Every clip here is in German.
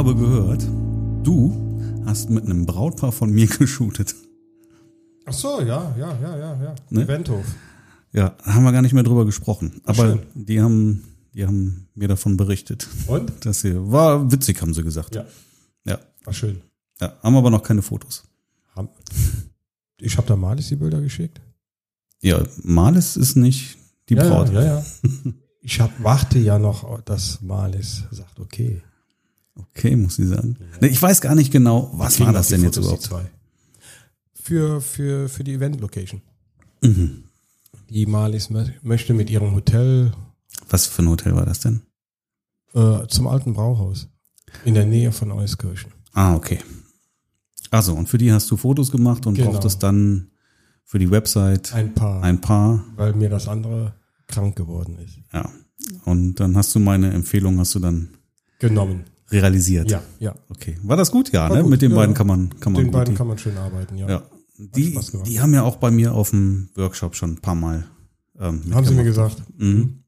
habe gehört, du hast mit einem Brautpaar von mir geshootet. Ach so, ja, ja, ja, ja, ja. Ne? Eventhof. Ja, haben wir gar nicht mehr drüber gesprochen. Aber schön. die haben, die haben mir davon berichtet. Und? Das hier war witzig, haben sie gesagt. Ja, Ja, war schön. ja haben aber noch keine Fotos. Ich habe da Malis die Bilder geschickt. Ja, Malis ist nicht die ja, Braut. Ja, ja, ja. Ich hab, warte ja noch, dass Malis sagt, okay. Okay, muss ich sagen. Nee, ich weiß gar nicht genau, was war das denn die jetzt Fotos, überhaupt? zwei. Für, für, für die Event-Location. Mhm. Die Malis mö- möchte mit ihrem Hotel Was für ein Hotel war das denn? äh, zum alten Brauhaus. In der Nähe von Euskirchen. Ah, okay. Also, und für die hast du Fotos gemacht und Genau. brauchtest dann für die Website Ein paar, ein paar. weil mir das andere krank geworden ist. Ja. Und dann hast du meine Empfehlung, hast du dann Genommen. Realisiert. Ja, ja. Okay. War das gut? Ja, War ne? gut, Mit den ja. beiden kann man, kann man Den beiden die, kann man schön arbeiten, ja. ja. Die, die haben ja auch bei mir auf dem Workshop schon ein paar Mal ähm, Haben sie mir gesagt. Mhm.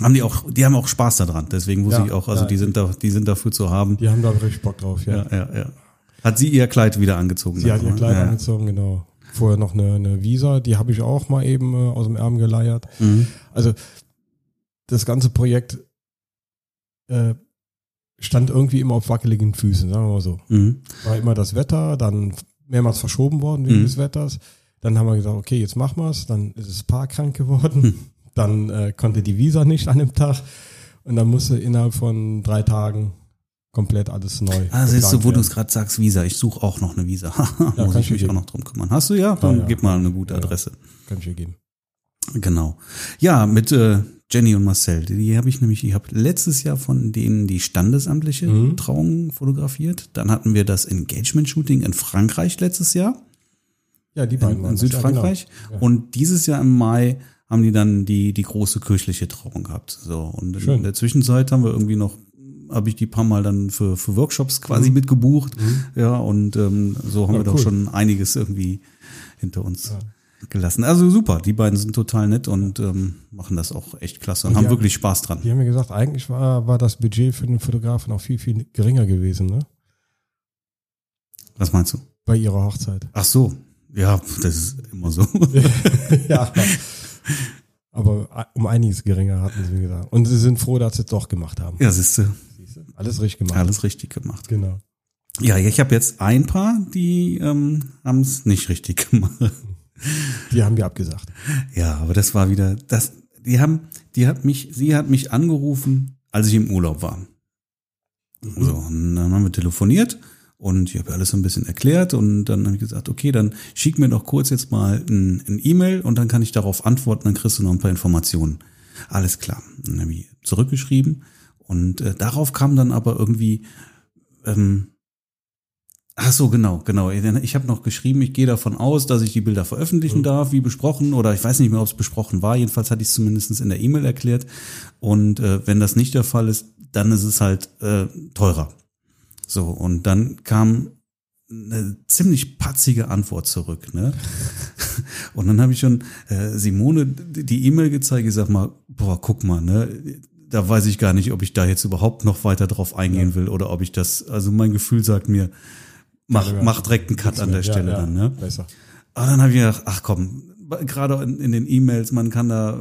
Haben die auch, die haben auch Spaß daran. Deswegen wusste Ja, ich auch, also ja. die sind da, die sind dafür zu haben. Die haben da richtig Bock drauf, ja. Ja, ja, ja. Hat sie ihr Kleid wieder angezogen? Sie hat ihr Kleid angezogen, genau. Vorher noch eine, eine Visa, die habe ich auch mal eben äh, aus dem Ärmel geleiert. Mhm. Also das ganze Projekt äh, stand irgendwie immer auf wackeligen Füßen, sagen wir mal so. Mhm. War immer das Wetter, dann mehrmals verschoben worden wegen Mhm. des Wetters. Dann haben wir gesagt, okay, jetzt machen wir's. Dann ist das Paar krank geworden. Hm. Dann äh, konnte die Visa nicht an dem Tag. Und dann musste innerhalb von drei Tagen komplett alles neu. Ah, siehst du, wo du es gerade sagst, Visa. Ich suche auch noch eine Visa. Muss kann ich mich auch geben. noch drum kümmern. Hast du ja? Dann Ja, ja. gib mal eine gute Ja. Adresse. Kann ich dir geben. Genau. Ja, mit äh, Jenny und Marcel. Die, habe ich nämlich, ich habe letztes Jahr von denen die standesamtliche Mhm. Trauung fotografiert. Dann hatten wir das Engagement-Shooting in Frankreich letztes Jahr. Ja, die beiden in, in das. Ja, Südfrankreich. genau. Ja. Und dieses Jahr im Mai haben die dann die, die große kirchliche Trauung gehabt. So. Und in Schön. der Zwischenzeit haben wir irgendwie noch, habe ich die paar Mal dann für, für Workshops quasi Mhm. mitgebucht. Ja, und ähm, so haben Ja, wir doch cool. schon einiges irgendwie hinter uns gelassen. Also super, die beiden sind total nett und ähm, machen das auch echt klasse und, Und haben wirklich Spaß dran. Die haben mir gesagt, eigentlich war, war das Budget für den Fotografen auch viel, viel geringer gewesen, ne? Was meinst du? Bei ihrer Hochzeit. Ach so, ja, das ist immer so. ja. Aber um einiges geringer hatten sie mir gesagt. Und sie sind froh, dass sie es doch gemacht haben. ja, siehst du, Siehst du? Alles richtig gemacht. alles richtig gemacht. Genau. Ja, ich habe jetzt ein paar, die ähm, haben es nicht richtig gemacht. Die haben wir abgesagt. Ja, aber das war wieder, das, die haben, die hat mich, sie hat mich angerufen, als ich im Urlaub war. So, und dann haben wir telefoniert und ich habe alles so ein bisschen erklärt und dann habe ich gesagt, okay, dann schick mir doch kurz jetzt mal ein ein E-Mail und dann kann ich darauf antworten, dann kriegst du noch ein paar Informationen. Alles klar. Dann habe ich zurückgeschrieben und äh, darauf kam dann aber irgendwie, ähm, ach so, genau, genau. Ich habe noch geschrieben, ich gehe davon aus, dass ich die Bilder veröffentlichen darf, wie besprochen, oder ich weiß nicht mehr, ob es besprochen war. Jedenfalls hatte ich es zumindest in der E-Mail erklärt. Und äh, wenn das nicht der Fall ist, dann ist es halt äh, teurer. So, und dann kam eine ziemlich patzige Antwort zurück. Ne? Und dann habe ich schon äh, Simone die E-Mail gezeigt, ich sag mal, boah, guck mal, ne, da weiß ich gar nicht, ob ich da jetzt überhaupt noch weiter drauf eingehen will oder ob ich das, also mein Gefühl sagt mir, mach, Ja, mach direkt einen Cut an der Ja, Stelle ja, dann, ne? Besser. Aber dann habe ich gedacht, ach komm, gerade in, in den E-Mails, man kann da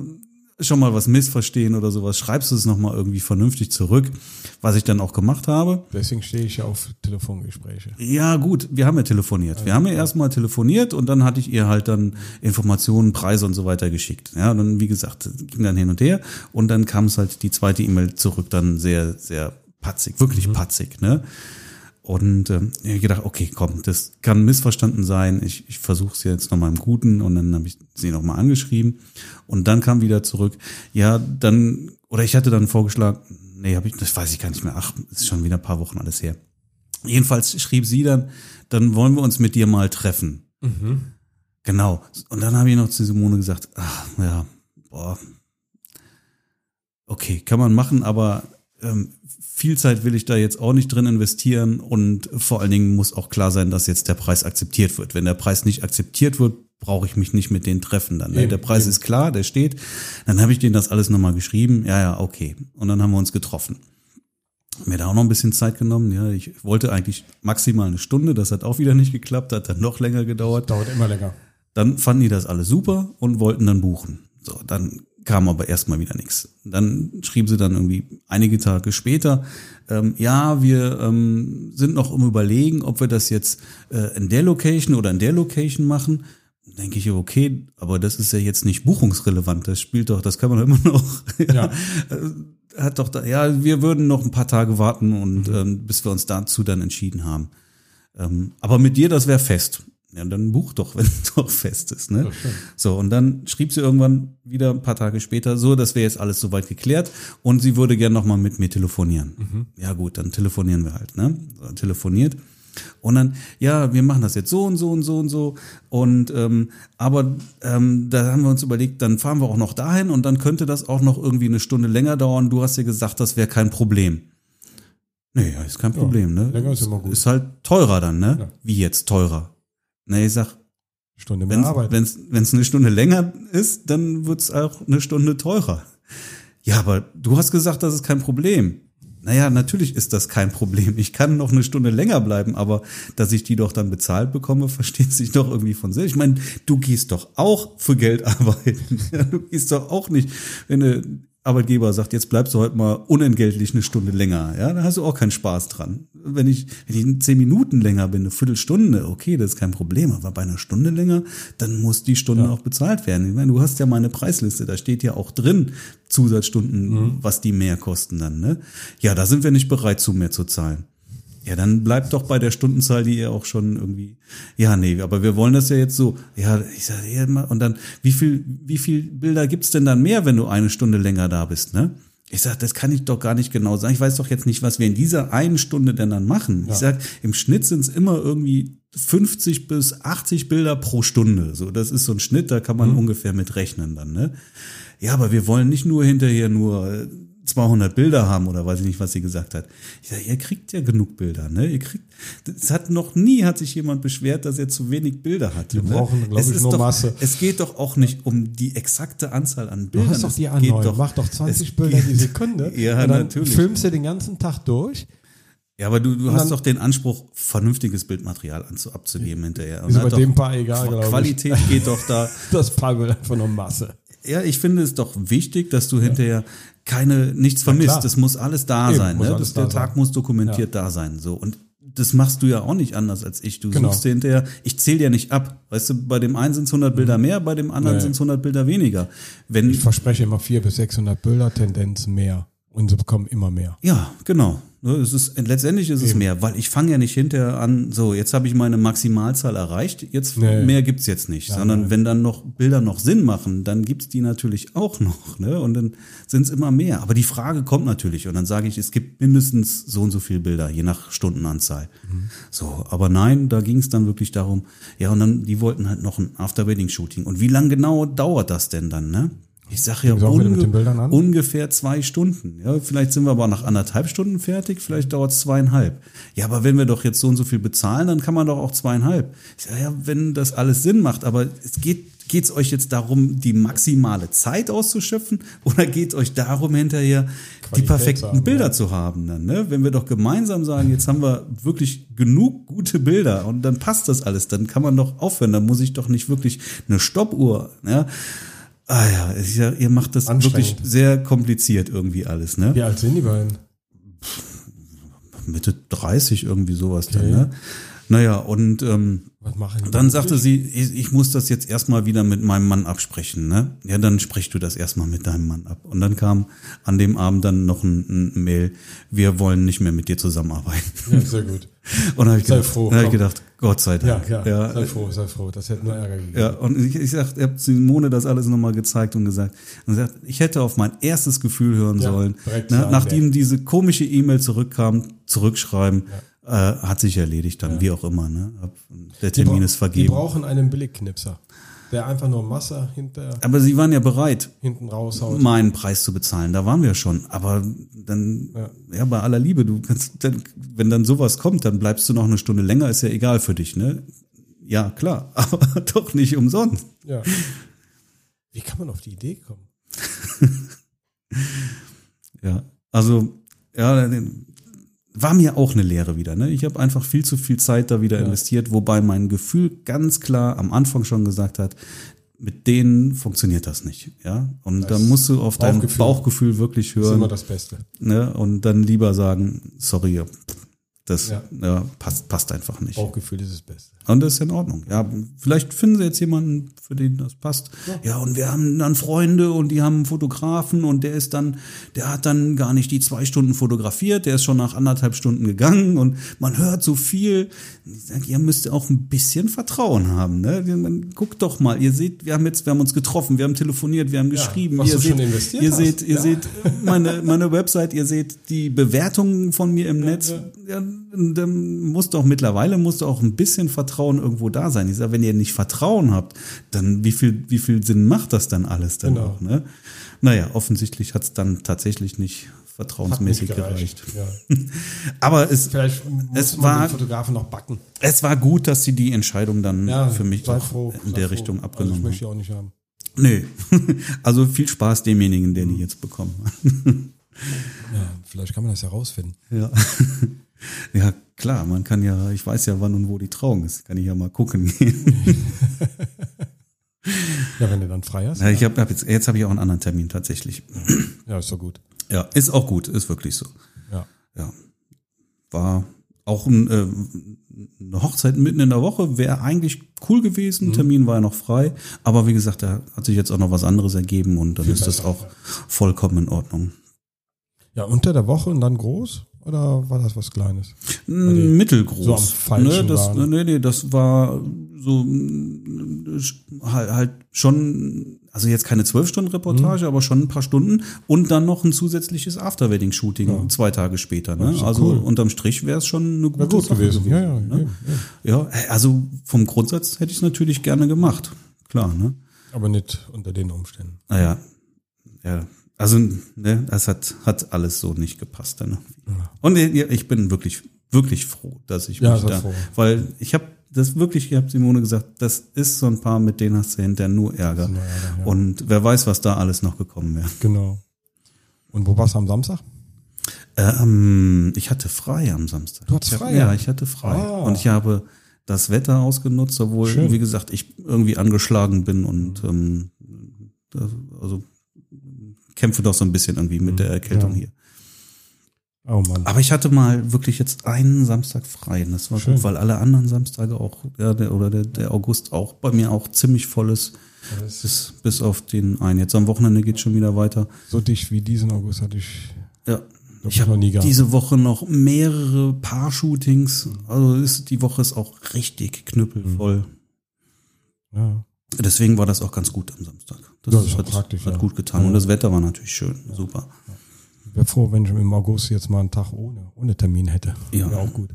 schon mal was missverstehen oder sowas. Schreibst du es nochmal irgendwie vernünftig zurück, was ich dann auch gemacht habe. Deswegen stehe ich ja auf Telefongespräche. Ja, gut, wir haben ja telefoniert. Wir haben ja erstmal telefoniert und dann hatte ich ihr halt dann Informationen, Preise und so weiter geschickt. Ja, und dann, wie gesagt, ging dann hin und her und dann kam es halt die zweite E-Mail zurück, dann sehr, sehr patzig, wirklich patzig, ne? Und ähm, ich gedacht, okay, komm, das kann missverstanden sein. Ich, ich versuche es jetzt nochmal im Guten und dann habe ich sie nochmal angeschrieben. Und dann kam wieder zurück, ja, dann, oder ich hatte dann vorgeschlagen, nee, hab ich, das weiß ich gar nicht mehr. Ach, ist schon wieder ein paar Wochen alles her. Jedenfalls schrieb sie dann, dann wollen wir uns mit dir mal treffen. Genau. Und dann habe ich noch zu Simone gesagt, ach, ja, boah, okay, kann man machen, aber ähm, viel Zeit will ich da jetzt auch nicht drin investieren und vor allen Dingen muss auch klar sein, dass jetzt der Preis akzeptiert wird. Wenn der Preis nicht akzeptiert wird, brauche ich mich nicht mit denen treffen dann. Ne? Eben, Der Preis eben. ist klar, der steht. Dann habe ich denen das alles nochmal geschrieben. Ja, ja, okay. Und dann haben wir uns getroffen. Mir da auch noch ein bisschen Zeit genommen. Ja, ich wollte eigentlich maximal eine Stunde. Das hat auch wieder nicht geklappt. Hat dann noch länger gedauert. Dauert immer länger. Dann fanden die das alle super und wollten dann buchen. So, dann kam aber erstmal wieder nichts. Dann schrieben sie dann irgendwie einige Tage später, ähm, ja, wir ähm, sind noch um überlegen, ob wir das jetzt äh, in der Location oder in der Location machen. Denke ich, okay, aber das ist ja jetzt nicht buchungsrelevant. Das spielt doch, das kann man immer noch. Ja. Hat doch da, ja, wir würden noch ein paar Tage warten und ähm, bis wir uns dazu dann entschieden haben. Ähm, aber mit dir, das wäre fest. Ja, dann buch doch, wenn es doch fest ist. Ne? So, und dann schrieb sie irgendwann wieder ein paar Tage später so, das wäre jetzt alles soweit geklärt und sie würde gern nochmal mit mir telefonieren. Ja gut, dann telefonieren wir halt. Ne? So, telefoniert. Und dann, ja, wir machen das jetzt so und so und so und so. Und ähm, aber ähm, da haben wir uns überlegt, dann fahren wir auch noch dahin und dann könnte das auch noch irgendwie eine Stunde länger dauern. Du hast ja gesagt, das wäre kein Problem. Nee, ja, ist kein Problem, ne? länger ist immer gut. Ist halt teurer dann, ne? Ja. Wie jetzt teurer? Ne, ich sag, Stunde mehr wenn Arbeit. es wenn's eine Stunde länger ist, dann wird's auch eine Stunde teurer. Ja, aber du hast gesagt, das ist kein Problem. Naja, natürlich ist das kein Problem. Ich kann noch eine Stunde länger bleiben, aber dass ich die doch dann bezahlt bekomme, versteht sich doch irgendwie von selbst. Ich meine, du gehst doch auch für Geld arbeiten. Du gehst doch auch nicht, wenn der Arbeitgeber sagt, jetzt bleibst du heute mal unentgeltlich eine Stunde länger. Ja, da hast du auch keinen Spaß dran. Wenn ich, wenn ich zehn Minuten länger bin, eine Viertelstunde, okay, das ist kein Problem. Aber bei einer Stunde länger, dann muss die Stunde auch bezahlt werden. Ich meine, du hast ja meine Preisliste, da steht ja auch drin, Zusatzstunden, was die mehr kosten dann, ne? Ja, da sind wir nicht bereit zu mehr zu zahlen. Ja, dann bleibt doch bei der Stundenzahl, die ihr auch schon irgendwie. Ja, nee, aber wir wollen das ja jetzt so. Ja, ich sag, ja, mal, und dann, wie viel, wie viel Bilder gibt's denn dann mehr, wenn du eine Stunde länger da bist, ne? Ich sag, das kann ich doch gar nicht genau sagen. Ich weiß doch jetzt nicht, was wir in dieser einen Stunde denn dann machen. Ich sag, im Schnitt sind's immer irgendwie 50 bis 80 Bilder pro Stunde. So, das ist so ein Schnitt, da kann man ungefähr mit rechnen dann, ne? Ja, aber wir wollen nicht nur hinterher nur äh, 200 Bilder haben oder weiß ich nicht, was sie gesagt hat. Ich sage, ihr kriegt ja genug Bilder, ne? Ihr kriegt, es hat noch nie hat sich jemand beschwert, dass er zu wenig Bilder hat. Wir brauchen, glaub es ich, nur doch, Masse. Es geht doch auch nicht um die exakte Anzahl an Du Bildern. hast doch die geht A9, mach doch 20 es Bilder die geht- Sekunde. Ja, und dann natürlich. filmst du den ganzen Tag durch. Ja, aber du, du hast doch den Anspruch, vernünftiges Bildmaterial anzu, abzugeben hinterher. Und Ist bei doch- dem Paar egal, glaube ich. Qualität geht doch da. Das Paar will einfach nur Masse. Ja, ich finde es doch wichtig, dass du hinterher keine nichts vermisst. klar. Es muss alles da Eben, sein. Ne? alles Das, der da Tag sein. muss dokumentiert da sein. So und das machst du ja auch nicht anders als ich. Du Genau. suchst dir hinterher, ich zähle ja nicht ab. Weißt du, bei dem einen sind es 100 Bilder mehr, bei dem anderen Nee. sind es 100 Bilder weniger. Wenn, Ich verspreche immer 400 bis 600 Bilder, Tendenz mehr. Und sie bekommen immer mehr. ja, genau. Ne, Es ist, letztendlich ist es Eben. mehr, weil ich fange ja nicht hinterher an, so, jetzt habe ich meine Maximalzahl erreicht, jetzt Nee. mehr gibt's jetzt nicht. sondern wenn dann noch Bilder noch Sinn machen, dann gibt's die natürlich auch noch. Ne? Und dann sind's immer mehr. Aber die Frage kommt natürlich. Und dann sage ich, es gibt mindestens so und so viele Bilder, je nach Stundenanzahl. Mhm. So, aber nein, da ging's dann wirklich darum, ja, und dann, die wollten halt noch ein After-Wedding-Shooting. Und wie lang genau dauert das denn dann, ne? Ich sage ja unge ungefähr zwei Stunden. Ja, vielleicht sind wir aber nach anderthalb Stunden fertig, vielleicht dauert es zweieinhalb. Ja, aber wenn wir doch jetzt so und so viel bezahlen, dann kann man doch auch zweieinhalb. Ich sage, ja, wenn das alles Sinn macht, aber es geht Geht es euch jetzt darum, die maximale Zeit auszuschöpfen oder geht euch darum, hinterher die Qualität perfekten zu haben, Bilder ja. zu haben? Dann, ne? Wenn wir doch gemeinsam sagen, jetzt haben wir wirklich genug gute Bilder und dann passt das alles, dann kann man doch aufhören. Dann muss ich doch nicht wirklich eine Stoppuhr. Ja? Ah ja, sag, ihr macht das wirklich sehr kompliziert irgendwie alles. Ne? Wie alt sind die beiden? Mitte 30 irgendwie sowas dann. Okay. Ne? Naja, und ähm, dann sagte sie, ich, ich muss das jetzt erstmal wieder mit meinem Mann absprechen. Ne? Ja, dann sprich du das erstmal mit deinem Mann ab. Und dann kam an dem Abend dann noch ein, ein Mail, wir wollen nicht mehr mit dir zusammenarbeiten. Ja, sehr gut. Und dann habe ich, gedacht, froh, dann hab ich gedacht, Gott sei Ja, Dank. klar. ja, sei froh, sei froh. Das hätte nur Ärger gegeben. Ja, und ich, ich sag, ich habe Simone das alles nochmal gezeigt und gesagt, und gesagt, ich hätte auf mein erstes Gefühl hören Ja, sollen. Ne, nachdem diese komische E-Mail zurückkam, zurückschreiben, äh, hat sich erledigt dann, wie auch immer. Ne? Der Termin ist vergeben. brauchen einen Billigknipser, der einfach nur Masse hinter, Aber sie waren ja bereit, hinten raushaut. meinen Preis zu bezahlen. Da waren wir schon. Aber dann, ja, Ja. bei aller Liebe, du kannst, dann, wenn dann sowas kommt, dann bleibst du noch eine Stunde länger, ist ja egal für dich, ne? Ja, klar, aber doch nicht umsonst. Ja. Wie kann man auf die Idee kommen? Ja, also ja, dann- war mir auch eine Lehre wieder. Ne? Ich habe einfach viel zu viel Zeit da wieder investiert, wobei mein Gefühl ganz klar am Anfang schon gesagt hat, mit denen funktioniert das nicht. Ja, und Das dann musst du auf dein Bauchgefühl. Bauchgefühl wirklich Das ist immer hören das Beste. ne? und dann lieber sagen, sorry, das Ja. ja. passt, passt einfach nicht. Bauchgefühl ist das Beste. Und das ist in Ordnung. Ja, vielleicht finden sie jetzt jemanden, für den das passt. Ja, und wir haben dann Freunde und die haben einen Fotografen und der ist dann, der hat dann gar nicht die zwei Stunden fotografiert, der ist schon nach anderthalb Stunden gegangen und man hört so viel. Ich sag, ihr müsst auch ein bisschen Vertrauen haben. Ne? Guckt doch mal, ihr seht, wir haben jetzt, wir haben uns getroffen, wir haben telefoniert, wir haben geschrieben. was ihr seht, schon investiert ihr hast. seht, ihr Ja. seht meine, meine Website, ihr seht die Bewertungen von mir im Netz. Ja, dann muss doch mittlerweile muss doch auch ein bisschen Vertrauen irgendwo da sein. Ich sage, wenn ihr nicht Vertrauen habt, dann wie viel, wie viel Sinn macht das dann alles dann Genau. auch? Ne? Naja, offensichtlich hat es dann tatsächlich nicht vertrauensmäßig nicht gereicht. Ja. Aber es, Vielleicht Es war- den Fotografen noch backen. es war gut, dass sie die Entscheidung dann Ja, für mich auch froh, in der froh. Richtung Also abgenommen ich haben. möchte ich auch nicht haben. Nee. Also viel Spaß demjenigen, der die jetzt bekommen. Ja, vielleicht kann man das herausfinden. Ja. Ja, klar, man kann ja, ich weiß ja, wann und wo die Trauung ist. Kann ich ja mal gucken. Ja, wenn du dann frei hast. Ja, ich hab, hab jetzt jetzt habe ich auch einen anderen Termin tatsächlich. Ja, ist doch gut. Ja, ist auch gut, ist wirklich so. Ja. Ja. War auch ein, äh, eine Hochzeit mitten in der Woche, wäre eigentlich cool gewesen. Mhm. Termin war ja noch frei. Aber wie gesagt, da hat sich jetzt auch noch was anderes ergeben und dann Viel ist das besser, auch vollkommen in Ordnung. Ja, unter der Woche und dann groß? Oder war das was Kleines? Mittelgroß. so am falschen ne, das, nee, nee, das war so halt, halt schon, also jetzt keine zwölf Stunden Reportage, aber schon ein paar Stunden und dann noch ein zusätzliches After-Wedding-Shooting zwei Tage später. Ne? Also cool. unterm Strich wäre es schon eine gute gut Sache gewesen. Ja, ja, ne? ja. Ja, also vom Grundsatz hätte ich es natürlich gerne gemacht. Klar, ne? Aber nicht unter den Umständen. Naja, ja. Also, ne, das hat, hat alles so nicht gepasst. Dann. Und ja, ich bin wirklich, wirklich froh, dass ich Ja, mich da, froh. weil ich habe das wirklich, ich habe Simone gesagt, das ist so ein paar, mit denen hast du hinterher nur Ärger. Ärger, ja. Und wer weiß, was da alles noch gekommen wäre. Genau. Und wo warst du am Samstag? Ähm, ich hatte frei am Samstag. Du hattest frei, Ja, ja? ich hatte frei. Ah. Und ich habe das Wetter ausgenutzt, obwohl, Schön. wie gesagt, ich irgendwie angeschlagen bin und ähm, das, also kämpfe doch so ein bisschen irgendwie mit der Erkältung Ja. hier. Oh Mann. Aber ich hatte mal wirklich jetzt einen Samstag frei. Und das war Schön. gut, weil alle anderen Samstage auch, ja, der, oder der, der August auch bei mir auch ziemlich voll ist. Bis, bis auf den einen. Jetzt am Wochenende geht schon wieder weiter. So dicht wie diesen August hatte ich Ja. Ich habe gehabt. diese Woche noch mehrere Paar-Shootings. Also ist, die Woche ist auch richtig knüppelvoll. Ja. Deswegen war das auch ganz gut am Samstag. Das, Das ist hat, praktisch, hat ja. gut getan. Und das Wetter war natürlich schön. Super. Ich wäre froh, wenn ich im August jetzt mal einen Tag ohne, ohne Termin hätte. Ja. Wäre auch gut.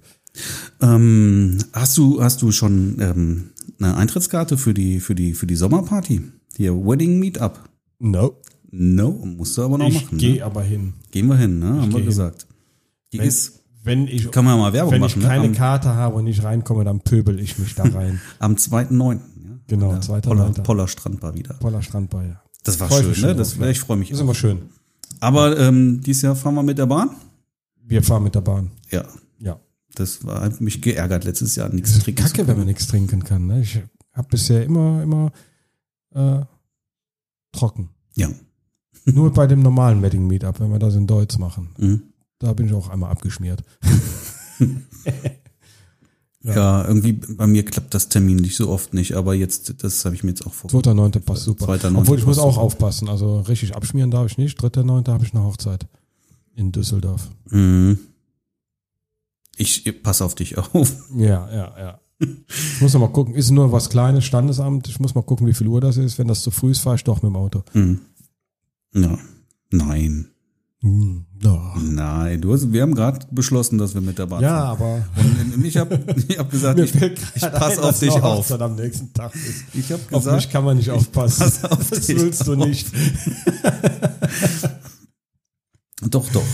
Ähm, hast du, hast du schon ähm, eine Eintrittskarte für die, für die, für die Sommerparty? Hier, Wedding Meetup. No. No, musst du aber noch Ich machen. gehe Ne? aber hin. Gehen wir hin, ne? Haben wir hin. gesagt. Die Wenn, ist, wenn ich, kann man ja mal Werbung wenn machen, ich keine ne? Karte habe und nicht reinkomme, dann pöbel ich mich da rein. Am 2.9. Genau, 2.9.. Poller, Poller Strandbar wieder. Voller Strandball. ja. Das war Freu schön, ne? Das, ja. ich freue mich. Ist auch. immer schön. Aber ähm, dieses Jahr fahren wir mit der Bahn? Wir fahren mit der Bahn. Ja. Ja. Das war, hat mich geärgert letztes Jahr, nichts Das ist trinken zu kacke, wenn man nichts trinken kann. Ne? Ich habe bisher immer, immer äh, trocken. Ja. Nur bei dem normalen Wedding Meetup, wenn wir das in Deutsch machen. Mhm. Da bin ich auch einmal abgeschmiert. Ja. irgendwie bei mir klappt das Termin nicht so oft nicht, aber jetzt, das habe ich mir jetzt auch vor. 2.9. passt super. 2.9. Obwohl ich muss auch aufpassen. Also richtig abschmieren darf ich nicht. 3.9. habe ich eine Hochzeit in Düsseldorf. Mhm. Ich passe auf dich auf. Ja, ja, ja. Ich muss noch mal gucken. Ist nur was Kleines, Standesamt. Ich muss mal gucken, wie viel Uhr das ist. Wenn das zu früh ist, fahre ich doch mit dem Auto. Mhm. Ja. Nein. Hm, ja. Nein, du hast, wir haben gerade beschlossen, dass wir mit der Bahn Ja, aber Und ich habe ich hab gesagt, ich, ich gerade pass ein, auf dich auf. Am nächsten Tag ist. Ich habe Auf mich gesagt, kann man nicht aufpassen. pass auf das dich willst du auf. nicht. doch, doch.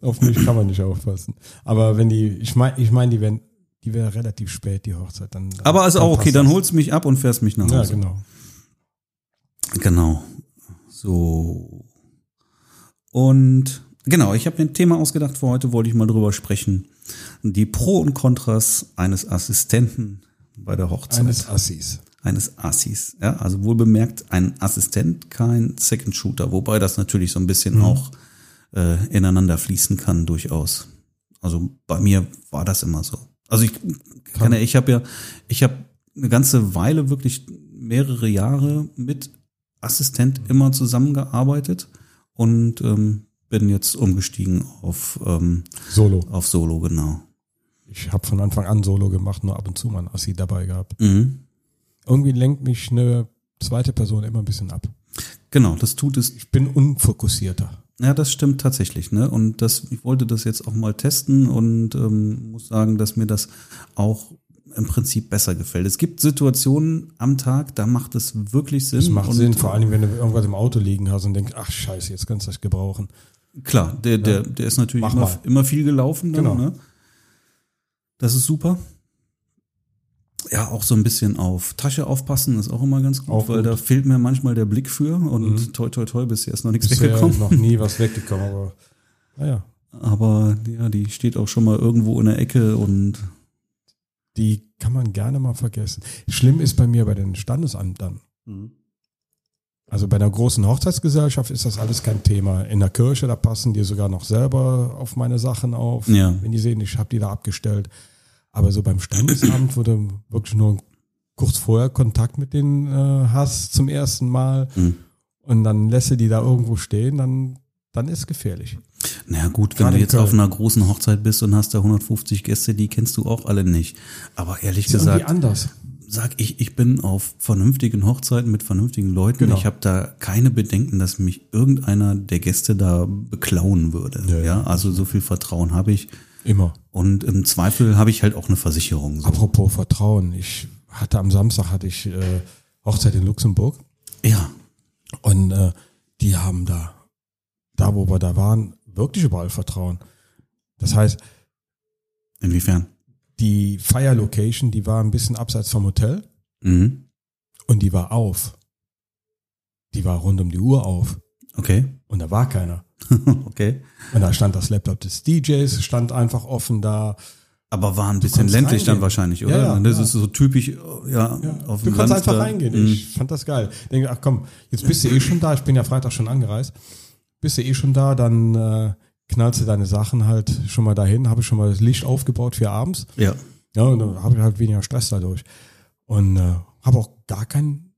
Auf mich kann man nicht aufpassen. Aber wenn die, ich meine, ich meine, die werden, die wäre relativ spät, die Hochzeit. Dann, Aber ist auch okay, dann holst du mich ab und fährst mich nach Ja, Hause. genau. Genau. So. Und Genau, ich habe mir ein Thema ausgedacht für heute, wollte ich mal drüber sprechen. Die Pro und Kontras eines Assistenten bei der Hochzeit. Eines Assis. Eines Assis. Ja, also wohl bemerkt, ein Assistent, kein Second Shooter, wobei das natürlich so ein bisschen auch äh, ineinander fließen kann, durchaus. Also bei mir war das immer so. Also ich kann ja, ich habe ja, ich habe eine ganze Weile wirklich mehrere Jahre mit Assistent immer zusammengearbeitet und ähm, bin jetzt umgestiegen auf ähm, Solo. Auf Solo, genau. Ich habe von Anfang an Solo gemacht, nur ab und zu mal ein Assi dabei gehabt. Mhm. Irgendwie lenkt mich eine zweite Person immer ein bisschen ab. Genau, das tut es. Ich bin unfokussierter. Ja, das stimmt tatsächlich, ne? Und das, ich wollte das jetzt auch mal testen und ähm, muss sagen, dass mir das auch im Prinzip besser gefällt. Es gibt Situationen am Tag, da macht es wirklich Sinn. Das macht Sinn, vor allem wenn du irgendwas im Auto liegen hast und denkst, ach scheiße, jetzt kannst du das gebrauchen. Klar, der, der, der ist natürlich immer, immer viel gelaufen. Dann, Genau. ne? Das ist super. Ja, auch so ein bisschen auf Tasche aufpassen ist auch immer ganz gut, Auch weil gut. da fehlt mir manchmal der Blick für und Mhm. toi toi toi bisher ist noch nichts Bisher weggekommen. noch nie was weggekommen, aber naja. Aber ja, die steht auch schon mal irgendwo in der Ecke und Die kann man gerne mal vergessen. Schlimm ist bei mir bei den Standesamtern. Also bei einer großen Hochzeitsgesellschaft ist das alles kein Thema. In der Kirche, da passen die sogar noch selber auf meine Sachen auf. Ja. Wenn die sehen, ich habe die da abgestellt. Aber so beim Standesamt, wo du wirklich nur kurz vorher Kontakt mit denen äh, hast zum ersten Mal Mhm. und dann lässt du die da irgendwo stehen, dann, dann ist gefährlich. Na gut, wenn Gerade du jetzt auf einer großen Hochzeit bist und hast da 150 Gäste, die kennst du auch alle nicht. Aber ehrlich Ist irgendwie gesagt, anders. Sag ich, ich bin auf vernünftigen Hochzeiten mit vernünftigen Leuten. Genau. Ich habe da keine Bedenken, dass mich irgendeiner der Gäste da beklauen würde. Ja, Ja, ja. also so viel Vertrauen habe ich. Immer. Und im Zweifel habe ich halt auch eine Versicherung. So. Apropos Vertrauen, ich hatte am Samstag hatte ich äh, Hochzeit in Luxemburg Ja, und äh, die haben da, da wo wir da waren, wirklich überall Vertrauen. Das heißt, inwiefern? Die Feierlocation, die war ein bisschen abseits vom Hotel Mhm. und die war auf. Die war rund um die Uhr auf Okay. und da war keiner. okay. Und da stand das Laptop des DJs, stand einfach offen da. Aber war ein bisschen kannst ländlich dann reingehen. wahrscheinlich, oder? Ja, ja, das ja. ist so typisch, ja, Ja, auf du dem kannst Land einfach da. reingehen. Mhm. Ich fand das geil. Denke, ach komm, jetzt bist du eh schon da. Ich bin ja Freitag schon angereist. Bist du eh schon da, dann äh, knallst du deine Sachen halt schon mal dahin. Habe ich schon mal das Licht aufgebaut für abends. Ja. Ja, und dann habe ich halt weniger Stress dadurch. Und äh, habe auch gar kein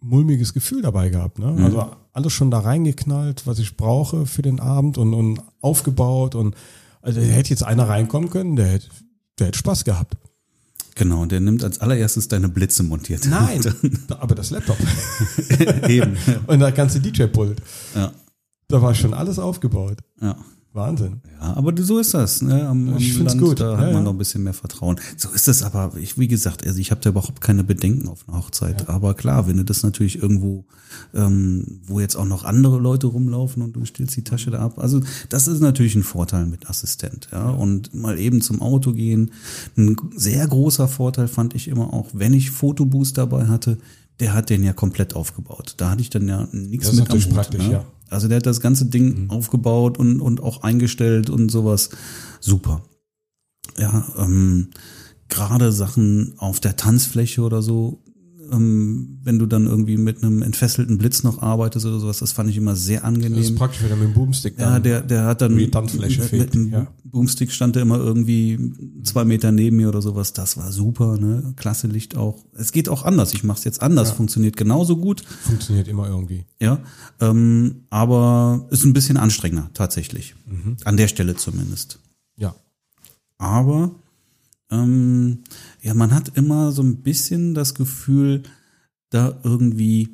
mulmiges Gefühl dabei gehabt. Ne? Mhm. Also alles schon da reingeknallt, was ich brauche für den Abend und, und aufgebaut. Und also hätte jetzt einer reinkommen können, der hätte, der hätte Spaß gehabt. Genau, der nimmt als allererstes deine Blitze montiert. Nein, aber das Laptop Eben. und das ganze DJ-Pult. Ja. Da war schon alles aufgebaut. Ja. Wahnsinn. Ja, aber so ist das. Ne? Am, Ich find's Land, gut. Da hat Ja, man ja. noch ein bisschen mehr Vertrauen. So ist es aber, ich, wie gesagt, also ich habe da überhaupt keine Bedenken auf einer Hochzeit. Aber klar, wenn du das natürlich irgendwo, ähm, wo jetzt auch noch andere Leute rumlaufen und du stellst die Tasche da ab. Also das ist natürlich ein Vorteil mit Assistent. Ja? Und mal eben zum Auto gehen. Ein sehr großer Vorteil fand ich immer auch, wenn ich Fotoboost dabei hatte, der hat den ja komplett aufgebaut. Da hatte ich dann ja nichts Das ist mit am Hut, praktisch, ne? ja. Also der hat das ganze Ding aufgebaut und, und auch eingestellt und sowas. Super. Ja, ähm, gerade Sachen auf der Tanzfläche oder so, ähm, wenn du dann irgendwie mit einem entfesselten Blitz noch arbeitest oder sowas, das fand ich immer sehr Das ist angenehm. praktisch, wenn er mit dem Boomstick Ja, dann- der, der hat dann die Tanzfläche mit, fehlt, mit dem ja. Boomstick stand der immer irgendwie zwei Meter neben mir oder sowas. Das war super, ne? Klasse Licht auch. Es geht auch anders. Ich mache es jetzt anders. Ja. Funktioniert genauso gut. funktioniert immer irgendwie. Ja, ähm, aber ist ein bisschen anstrengender tatsächlich. Mhm. An der Stelle zumindest. Ja. Aber ähm, ja, man hat immer so ein bisschen das Gefühl, da irgendwie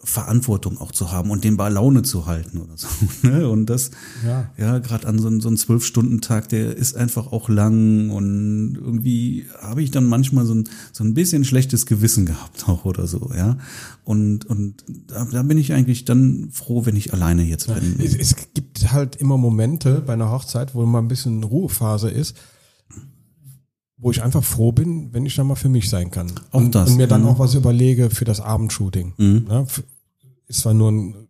Verantwortung auch zu haben und den bei Laune zu halten oder so. Ne? Und das, Ja. ja, gerade an so, einem- so einem Zwölf-Stunden-Tag, der ist einfach auch lang und irgendwie habe ich dann manchmal so ein, so ein bisschen schlechtes Gewissen gehabt auch oder so, ja. Und, und da, da bin ich eigentlich dann froh, wenn ich alleine jetzt bin. Es, es gibt halt immer Momente bei einer Hochzeit, wo mal ein bisschen Ruhephase ist, wo ich einfach froh bin, wenn ich dann mal für mich sein kann. Auch und, das, und mir dann mhm. auch was überlege für das Abendshooting. Mhm. Ja, ist zwar nur ein,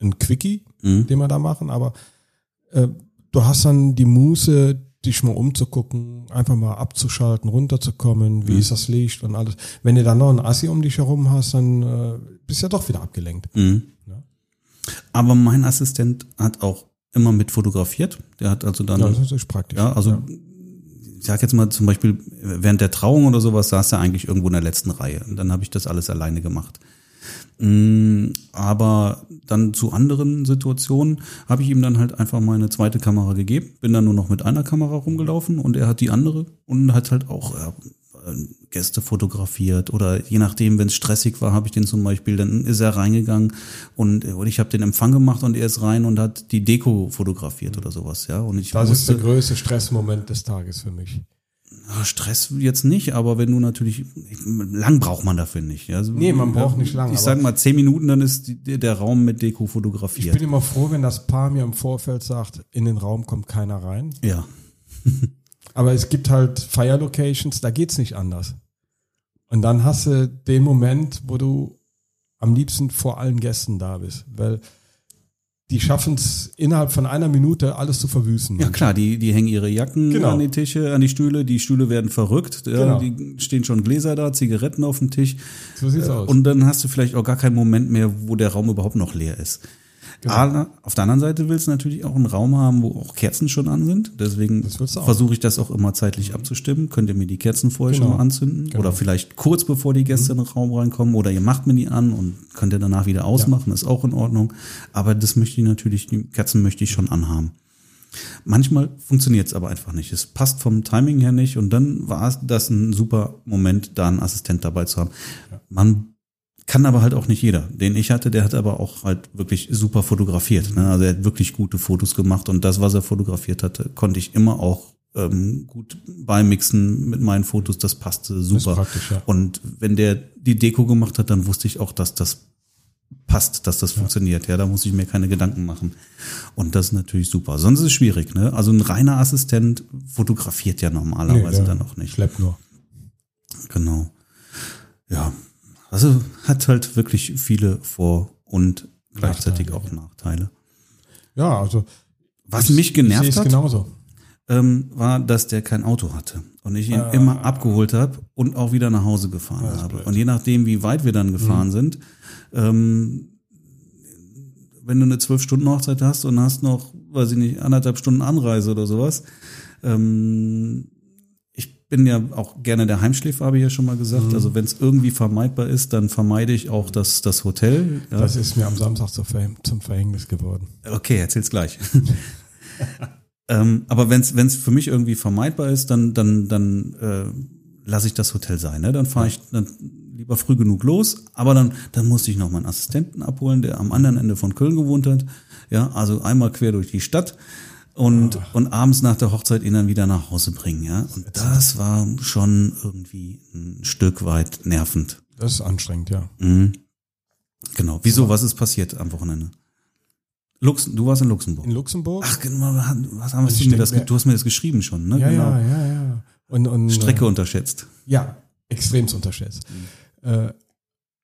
ein Quickie, Mhm. den wir da machen, aber äh, du hast dann die Muße, dich mal umzugucken, einfach mal abzuschalten, runterzukommen, wie Mhm. ist das Licht und alles. Wenn du dann noch einen Assi um dich herum hast, dann äh, bist du ja doch wieder abgelenkt. Mhm. Ja. Aber mein Assistent hat auch immer mit fotografiert. Der hat also dann, Ja, ja, das ist natürlich praktisch. also ich sag jetzt mal zum Beispiel während der Trauung oder sowas saß er eigentlich irgendwo in der letzten Reihe. Und dann habe ich das alles alleine gemacht. Mm, Aber dann zu anderen Situationen habe ich ihm dann halt einfach meine zweite Kamera gegeben, bin dann nur noch mit einer Kamera rumgelaufen und er hat die andere und hat halt auch Gäste fotografiert oder je nachdem, wenn es stressig war, habe ich den zum Beispiel, dann ist er reingegangen und, und ich habe den Empfang gemacht und er ist rein und hat die Deko fotografiert oder sowas, ja. Und ich Das ist musste, der größte Stressmoment des Tages für mich. Stress jetzt nicht, aber wenn du natürlich, lang braucht man dafür nicht. Also, Nee, man braucht nicht lang, Ich aber- sag mal zehn Minuten, dann ist die, der Raum mit Deko Ich fotografiert. bin immer froh, wenn das Paar mir im Vorfeld sagt, in den Raum kommt keiner rein. ja. Aber es gibt halt Fire Locations, da geht's nicht anders. Und dann hast du den Moment, wo du am liebsten vor allen Gästen da bist, weil die schaffen es innerhalb von einer Minute alles zu verwüsten. Ja klar, die, die hängen ihre Jacken Genau. an die Tische, an die Stühle, die Stühle werden verrückt, Genau. die stehen schon Gläser da, Zigaretten auf dem Tisch So sieht's aus. und dann hast du vielleicht auch gar keinen Moment mehr, wo der Raum überhaupt noch leer ist. Genau. Aber auf der anderen Seite willst du natürlich auch einen Raum haben, wo auch Kerzen schon an sind. Deswegen versuche ich das auch immer zeitlich abzustimmen. Könnt ihr mir die Kerzen vorher Genau. schon mal anzünden? Oder vielleicht kurz bevor die Gäste in den Raum reinkommen oder ihr macht mir die an und könnt ihr danach wieder ausmachen, ist auch in Ordnung. Aber das möchte ich natürlich, die Kerzen möchte ich schon anhaben. Manchmal funktioniert es aber einfach nicht. Es passt vom Timing her nicht und dann war das ein super Moment, da einen Assistent dabei zu haben. Man kann aber halt auch nicht jeder. Den ich hatte, der hat aber auch halt wirklich super fotografiert. Ne? Also er hat wirklich gute Fotos gemacht und das, was er fotografiert hatte, konnte ich immer auch ähm, gut beimixen mit meinen Fotos. Das passte super. praktisch, ja. Und wenn der die Deko gemacht hat, dann wusste ich auch, dass das passt, dass das funktioniert. Ja, da muss ich mir keine Gedanken machen. Und das ist natürlich super. Sonst ist es schwierig. Ne? Also ein reiner Assistent fotografiert ja normalerweise der dann auch nicht. Schleppt nur. Genau. Ja. Also hat halt wirklich viele Vor- und gleichzeitig Nachteile, auch Nachteile. Ja, also. Was ich- mich genervt hat, genauso. ähm, war, dass der kein Auto hatte und ich ihn Ah. immer abgeholt habe und auch wieder nach Hause gefahren Ja, habe. blöd. Mhm. Und je nachdem, wie weit wir dann gefahren sind, ähm, wenn du eine zwölf Stunden Hochzeit hast und hast noch, weiß ich nicht, anderthalb Stunden Anreise oder sowas, ähm, bin ja auch gerne der Heimschläfer, habe ich ja schon mal Mhm. gesagt. Also wenn es irgendwie vermeidbar ist, dann vermeide ich auch das, das Hotel. Ja. Das ist mir am Samstag zum Verhäng- zum Verhängnis geworden. Okay, erzähl's gleich. ähm, aber wenn es für mich irgendwie vermeidbar ist, dann dann dann äh, lasse ich das Hotel sein. Ne? Dann fahre ich dann lieber früh genug los. Aber dann dann musste ich noch meinen Assistenten abholen, der am anderen Ende von Köln gewohnt hat. Ja, also einmal quer durch die Stadt und und abends nach der Hochzeit ihn dann wieder nach Hause bringen. Ja, und das war schon irgendwie ein Stück weit nervend. Das ist anstrengend, ja. Mhm. Genau. Wieso? Was ist passiert am Wochenende? Lux, du warst in Luxemburg. In Luxemburg? Ach, genau, was haben wir das, du hast mir das geschrieben schon, ne? ja, genau. ja, ja, ja. Und, und, Strecke Äh, unterschätzt. ja, extremst unterschätzt. Äh,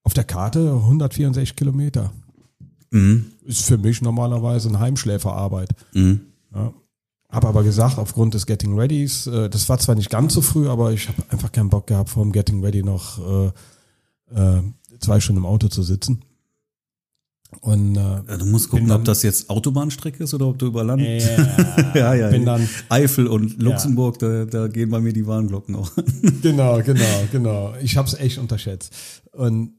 auf der Karte 164 Kilometer. Mhm. Ist für mich normalerweise eine Heimschläferarbeit. Mhm. Ja. Habe aber gesagt, aufgrund des Getting Readys, äh, das war zwar nicht ganz so früh, aber ich habe einfach keinen Bock gehabt, vor dem Getting Ready noch äh, äh, zwei Stunden im Auto zu sitzen. Und äh, Ja, Du musst gucken, dann- ob das jetzt Autobahnstrecke ist oder ob du über Land. ja, ja, ja. bin dann Eifel und Luxemburg, da, da gehen bei mir die Warnglocken auch. genau, genau, genau. Ich habe es echt unterschätzt und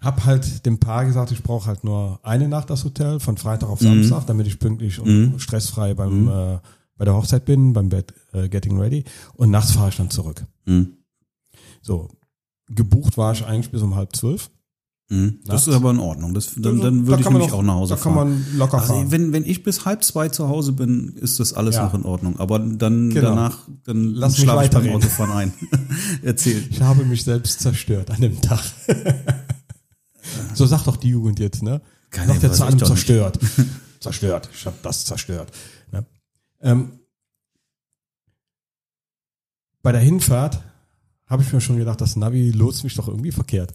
habe halt dem Paar gesagt, ich brauche halt nur eine Nacht das Hotel von Freitag auf Mhm. Samstag, damit ich pünktlich und stressfrei beim äh, bei der Hochzeit bin, beim Bett äh, Getting Ready und nachts fahre ich dann zurück. Mhm. So gebucht war ich eigentlich bis um halb zwölf. Mhm. Das ist aber in Ordnung. Das, dann, Also, dann da würde ich kann man nämlich noch- auch nach Hause da kann fahren. man locker Also, fahren. wenn, wenn ich bis halb zwei zu Hause bin, ist das alles Ja. noch in Ordnung. Aber dann Genau. danach, dann Lass mich schlafe ich beim. Autofahren ein. Erzähl. Ich habe mich selbst zerstört an dem Tag. so sagt doch die Jugend jetzt, ne? Keine sagt ja zu allem zerstört. zerstört. Ich habe das zerstört. Ne? Ähm, bei der Hinfahrt habe ich mir schon gedacht, das Navi lotst mich doch irgendwie verkehrt.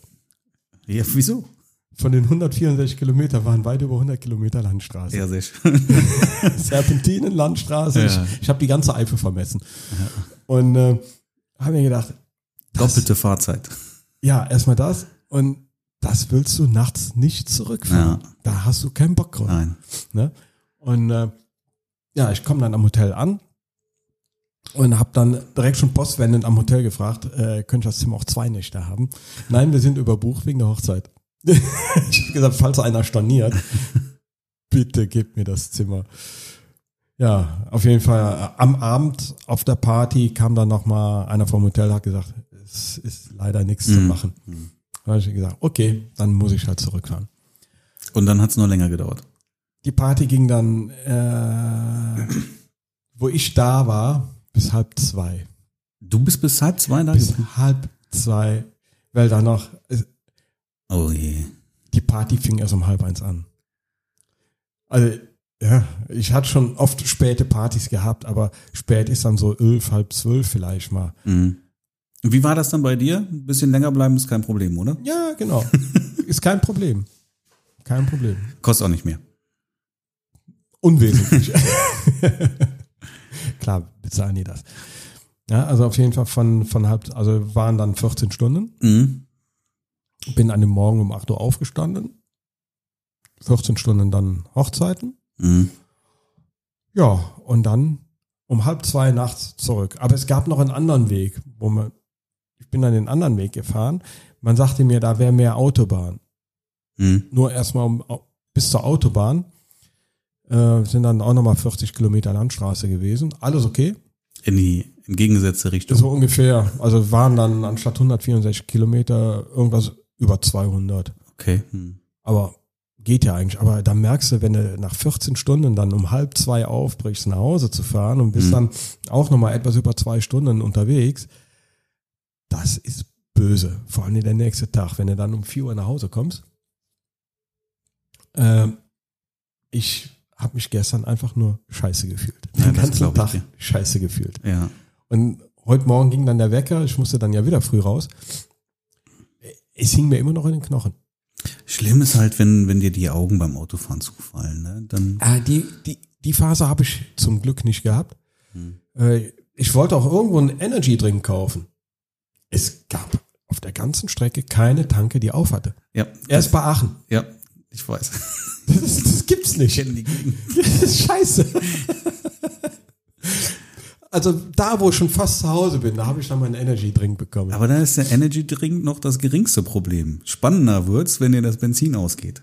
Ja, wieso? von den 164 Kilometern waren weit über 100 Kilometer Landstraße. Ja, sehr schön. Serpentinen, Landstraße. Ja. Ich, ich habe die ganze Eifel vermessen. Und äh, habe mir gedacht, Doppelte Fahrzeit. ja, erstmal das und das willst du nachts nicht zurückfahren. Ja. Da hast du keinen Bock drauf. Nein. Ne? Und äh, ja, ich komme dann am Hotel an und habe dann direkt schon postwendend am Hotel gefragt, äh, könnte ich das Zimmer auch zwei Nächte haben? Nein, wir sind überbucht wegen der Hochzeit. ich habe gesagt, falls einer storniert, bitte gebt mir das Zimmer. Ja, auf jeden Fall äh, am Abend auf der Party kam dann noch mal einer vom Hotel hat gesagt, es ist leider nichts zu Mhm. Da habe ich gesagt, okay, dann muss ich halt zurückfahren. Und dann hat es nur länger gedauert. Die Party ging dann, äh, wo ich da war, bis halb zwei. Du bist bis halb zwei da Bis geblieben? halb zwei, weil dann noch, äh, Oh je. die Party fing erst um halb eins an. Also, ja, ich hatte schon oft späte Partys gehabt, aber spät ist dann so elf, halb zwölf vielleicht mal. Mhm. Und Wie war das dann bei dir? Ein bisschen länger bleiben ist kein Problem, oder? Ja, genau. ist kein Problem. Kein Problem. Kostet auch nicht mehr. Unwesentlich. Klar, bezahlen die das. Ja, also auf jeden Fall von, von halb, also waren dann 14 Stunden. Mhm. Bin an dem Morgen um 8 Uhr aufgestanden. 14 Stunden dann Hochzeiten. Mhm. Ja, und dann um halb zwei nachts zurück. Aber es gab noch einen anderen Weg, wo man, ich bin dann den anderen Weg gefahren. Man sagte mir, da wäre mehr Autobahn. Mhm. Nur erstmal um, bis zur Autobahn. Äh, sind dann auch nochmal 40 Kilometer Landstraße gewesen. Alles okay. In die entgegengesetzte Richtung. So ungefähr. Also waren dann anstatt 164 Kilometer irgendwas über 200. Okay. Mhm. Aber geht ja eigentlich. Aber da merkst du, wenn du nach 14 Stunden dann um halb zwei aufbrichst, nach Hause zu fahren und bist Mhm. dann auch nochmal etwas über zwei Stunden unterwegs, das ist böse. Vor allem der nächste Tag, wenn du dann um 4 Uhr nach Hause kommst. Ähm, ich habe mich gestern einfach nur scheiße gefühlt. Ja, Den das ganzen glaub ich Tag dir. scheiße gefühlt. Ja. Und heute Morgen ging dann der Wecker, ich musste dann ja wieder früh raus. Es hing mir immer noch in den Knochen. Schlimm ist halt, wenn, wenn dir die Augen beim Autofahren zufallen, ne? Dann. Äh, die, die, die Phase habe ich zum Glück nicht gehabt. Hm. Äh, ich wollte auch irgendwo einen Energy Drink kaufen. Es gab auf der ganzen Strecke keine Tanke, die auf hatte. Ja. Erst bei Aachen. Ja, ich weiß. Das, das gibt's nicht. Kennen die Gegend. Das ist scheiße. Also da, wo ich schon fast zu Hause bin, da habe ich dann meinen Energy Drink bekommen. Aber da ist der Energy Drink noch das geringste Problem. Spannender wird's, wenn dir das Benzin ausgeht.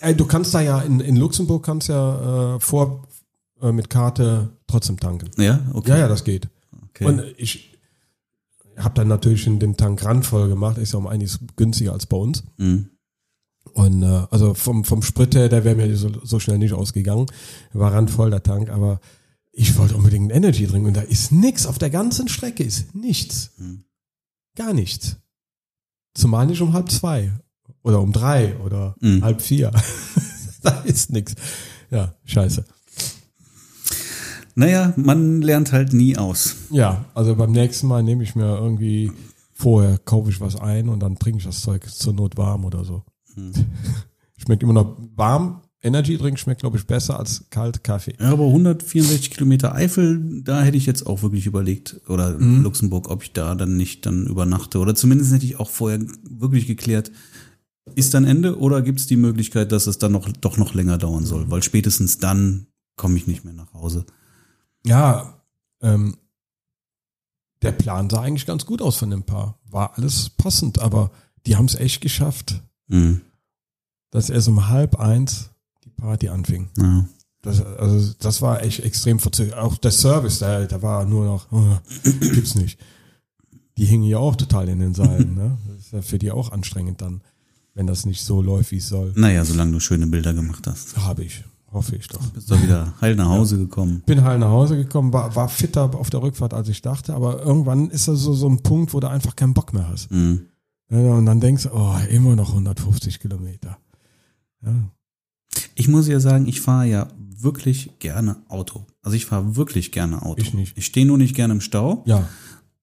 Ey, du kannst da ja in, in Luxemburg kannst ja äh, vor äh, mit Karte trotzdem tanken. Ja, okay. Ja, ja, das geht. okay. Und ich habe dann natürlich in den Tank randvoll gemacht, ist ja um einiges günstiger als bei uns. Mhm. Und äh, also vom, vom Sprit her, der wäre mir so, so schnell nicht ausgegangen. War randvoll der Tank, aber ich wollte unbedingt einen Energy trinken und da ist nichts auf der ganzen Strecke, ist nichts. Mhm. Gar nichts. Zumal nicht um halb zwei oder um drei oder Mhm. halb vier. da ist nichts. Ja, scheiße. Naja, man lernt halt nie aus. Ja, also beim nächsten Mal nehme ich mir irgendwie vorher kaufe ich was ein und dann trinke ich das Zeug zur Not warm oder so. Hm. Schmeckt immer noch warm. Energy Drink schmeckt, glaube ich, besser als kalt Kaffee. Ja, aber 164 Kilometer Eifel, da hätte ich jetzt auch wirklich überlegt, oder Mhm. Luxemburg, ob ich da dann nicht dann übernachte. Oder zumindest hätte ich auch vorher wirklich geklärt, ist dann Ende oder gibt es die Möglichkeit, dass es dann noch doch noch länger dauern soll? Weil spätestens dann komme ich nicht mehr nach Hause. Ja, ähm, der Plan sah eigentlich ganz gut aus von dem Paar. War alles passend, aber die haben es echt geschafft, Mhm. dass erst um halb eins die Party anfing. Ja. Das, also das war echt extrem verzögert. Auch der Service, der, der war nur noch, oh, gibt's nicht. Die hingen ja auch total in den Seilen. Ne? Das ist ja für die auch anstrengend dann, wenn das nicht so läuft, wie es soll. Naja, solange du schöne Bilder gemacht hast. Habe ich, hoffe ich doch. Bist du wieder heil nach Hause gekommen. Bin halt nach Hause gekommen, war, war fitter auf der Rückfahrt, als ich dachte, aber irgendwann ist das so, so ein Punkt, wo du einfach keinen Bock mehr hast. Mhm. Und dann denkst du, oh, immer noch 150 Kilometer. Ja. Ich muss ja sagen, ich fahre ja wirklich gerne Auto. Also ich fahre wirklich gerne Auto. Ich nicht. Ich stehe nur nicht gerne im Stau. ja,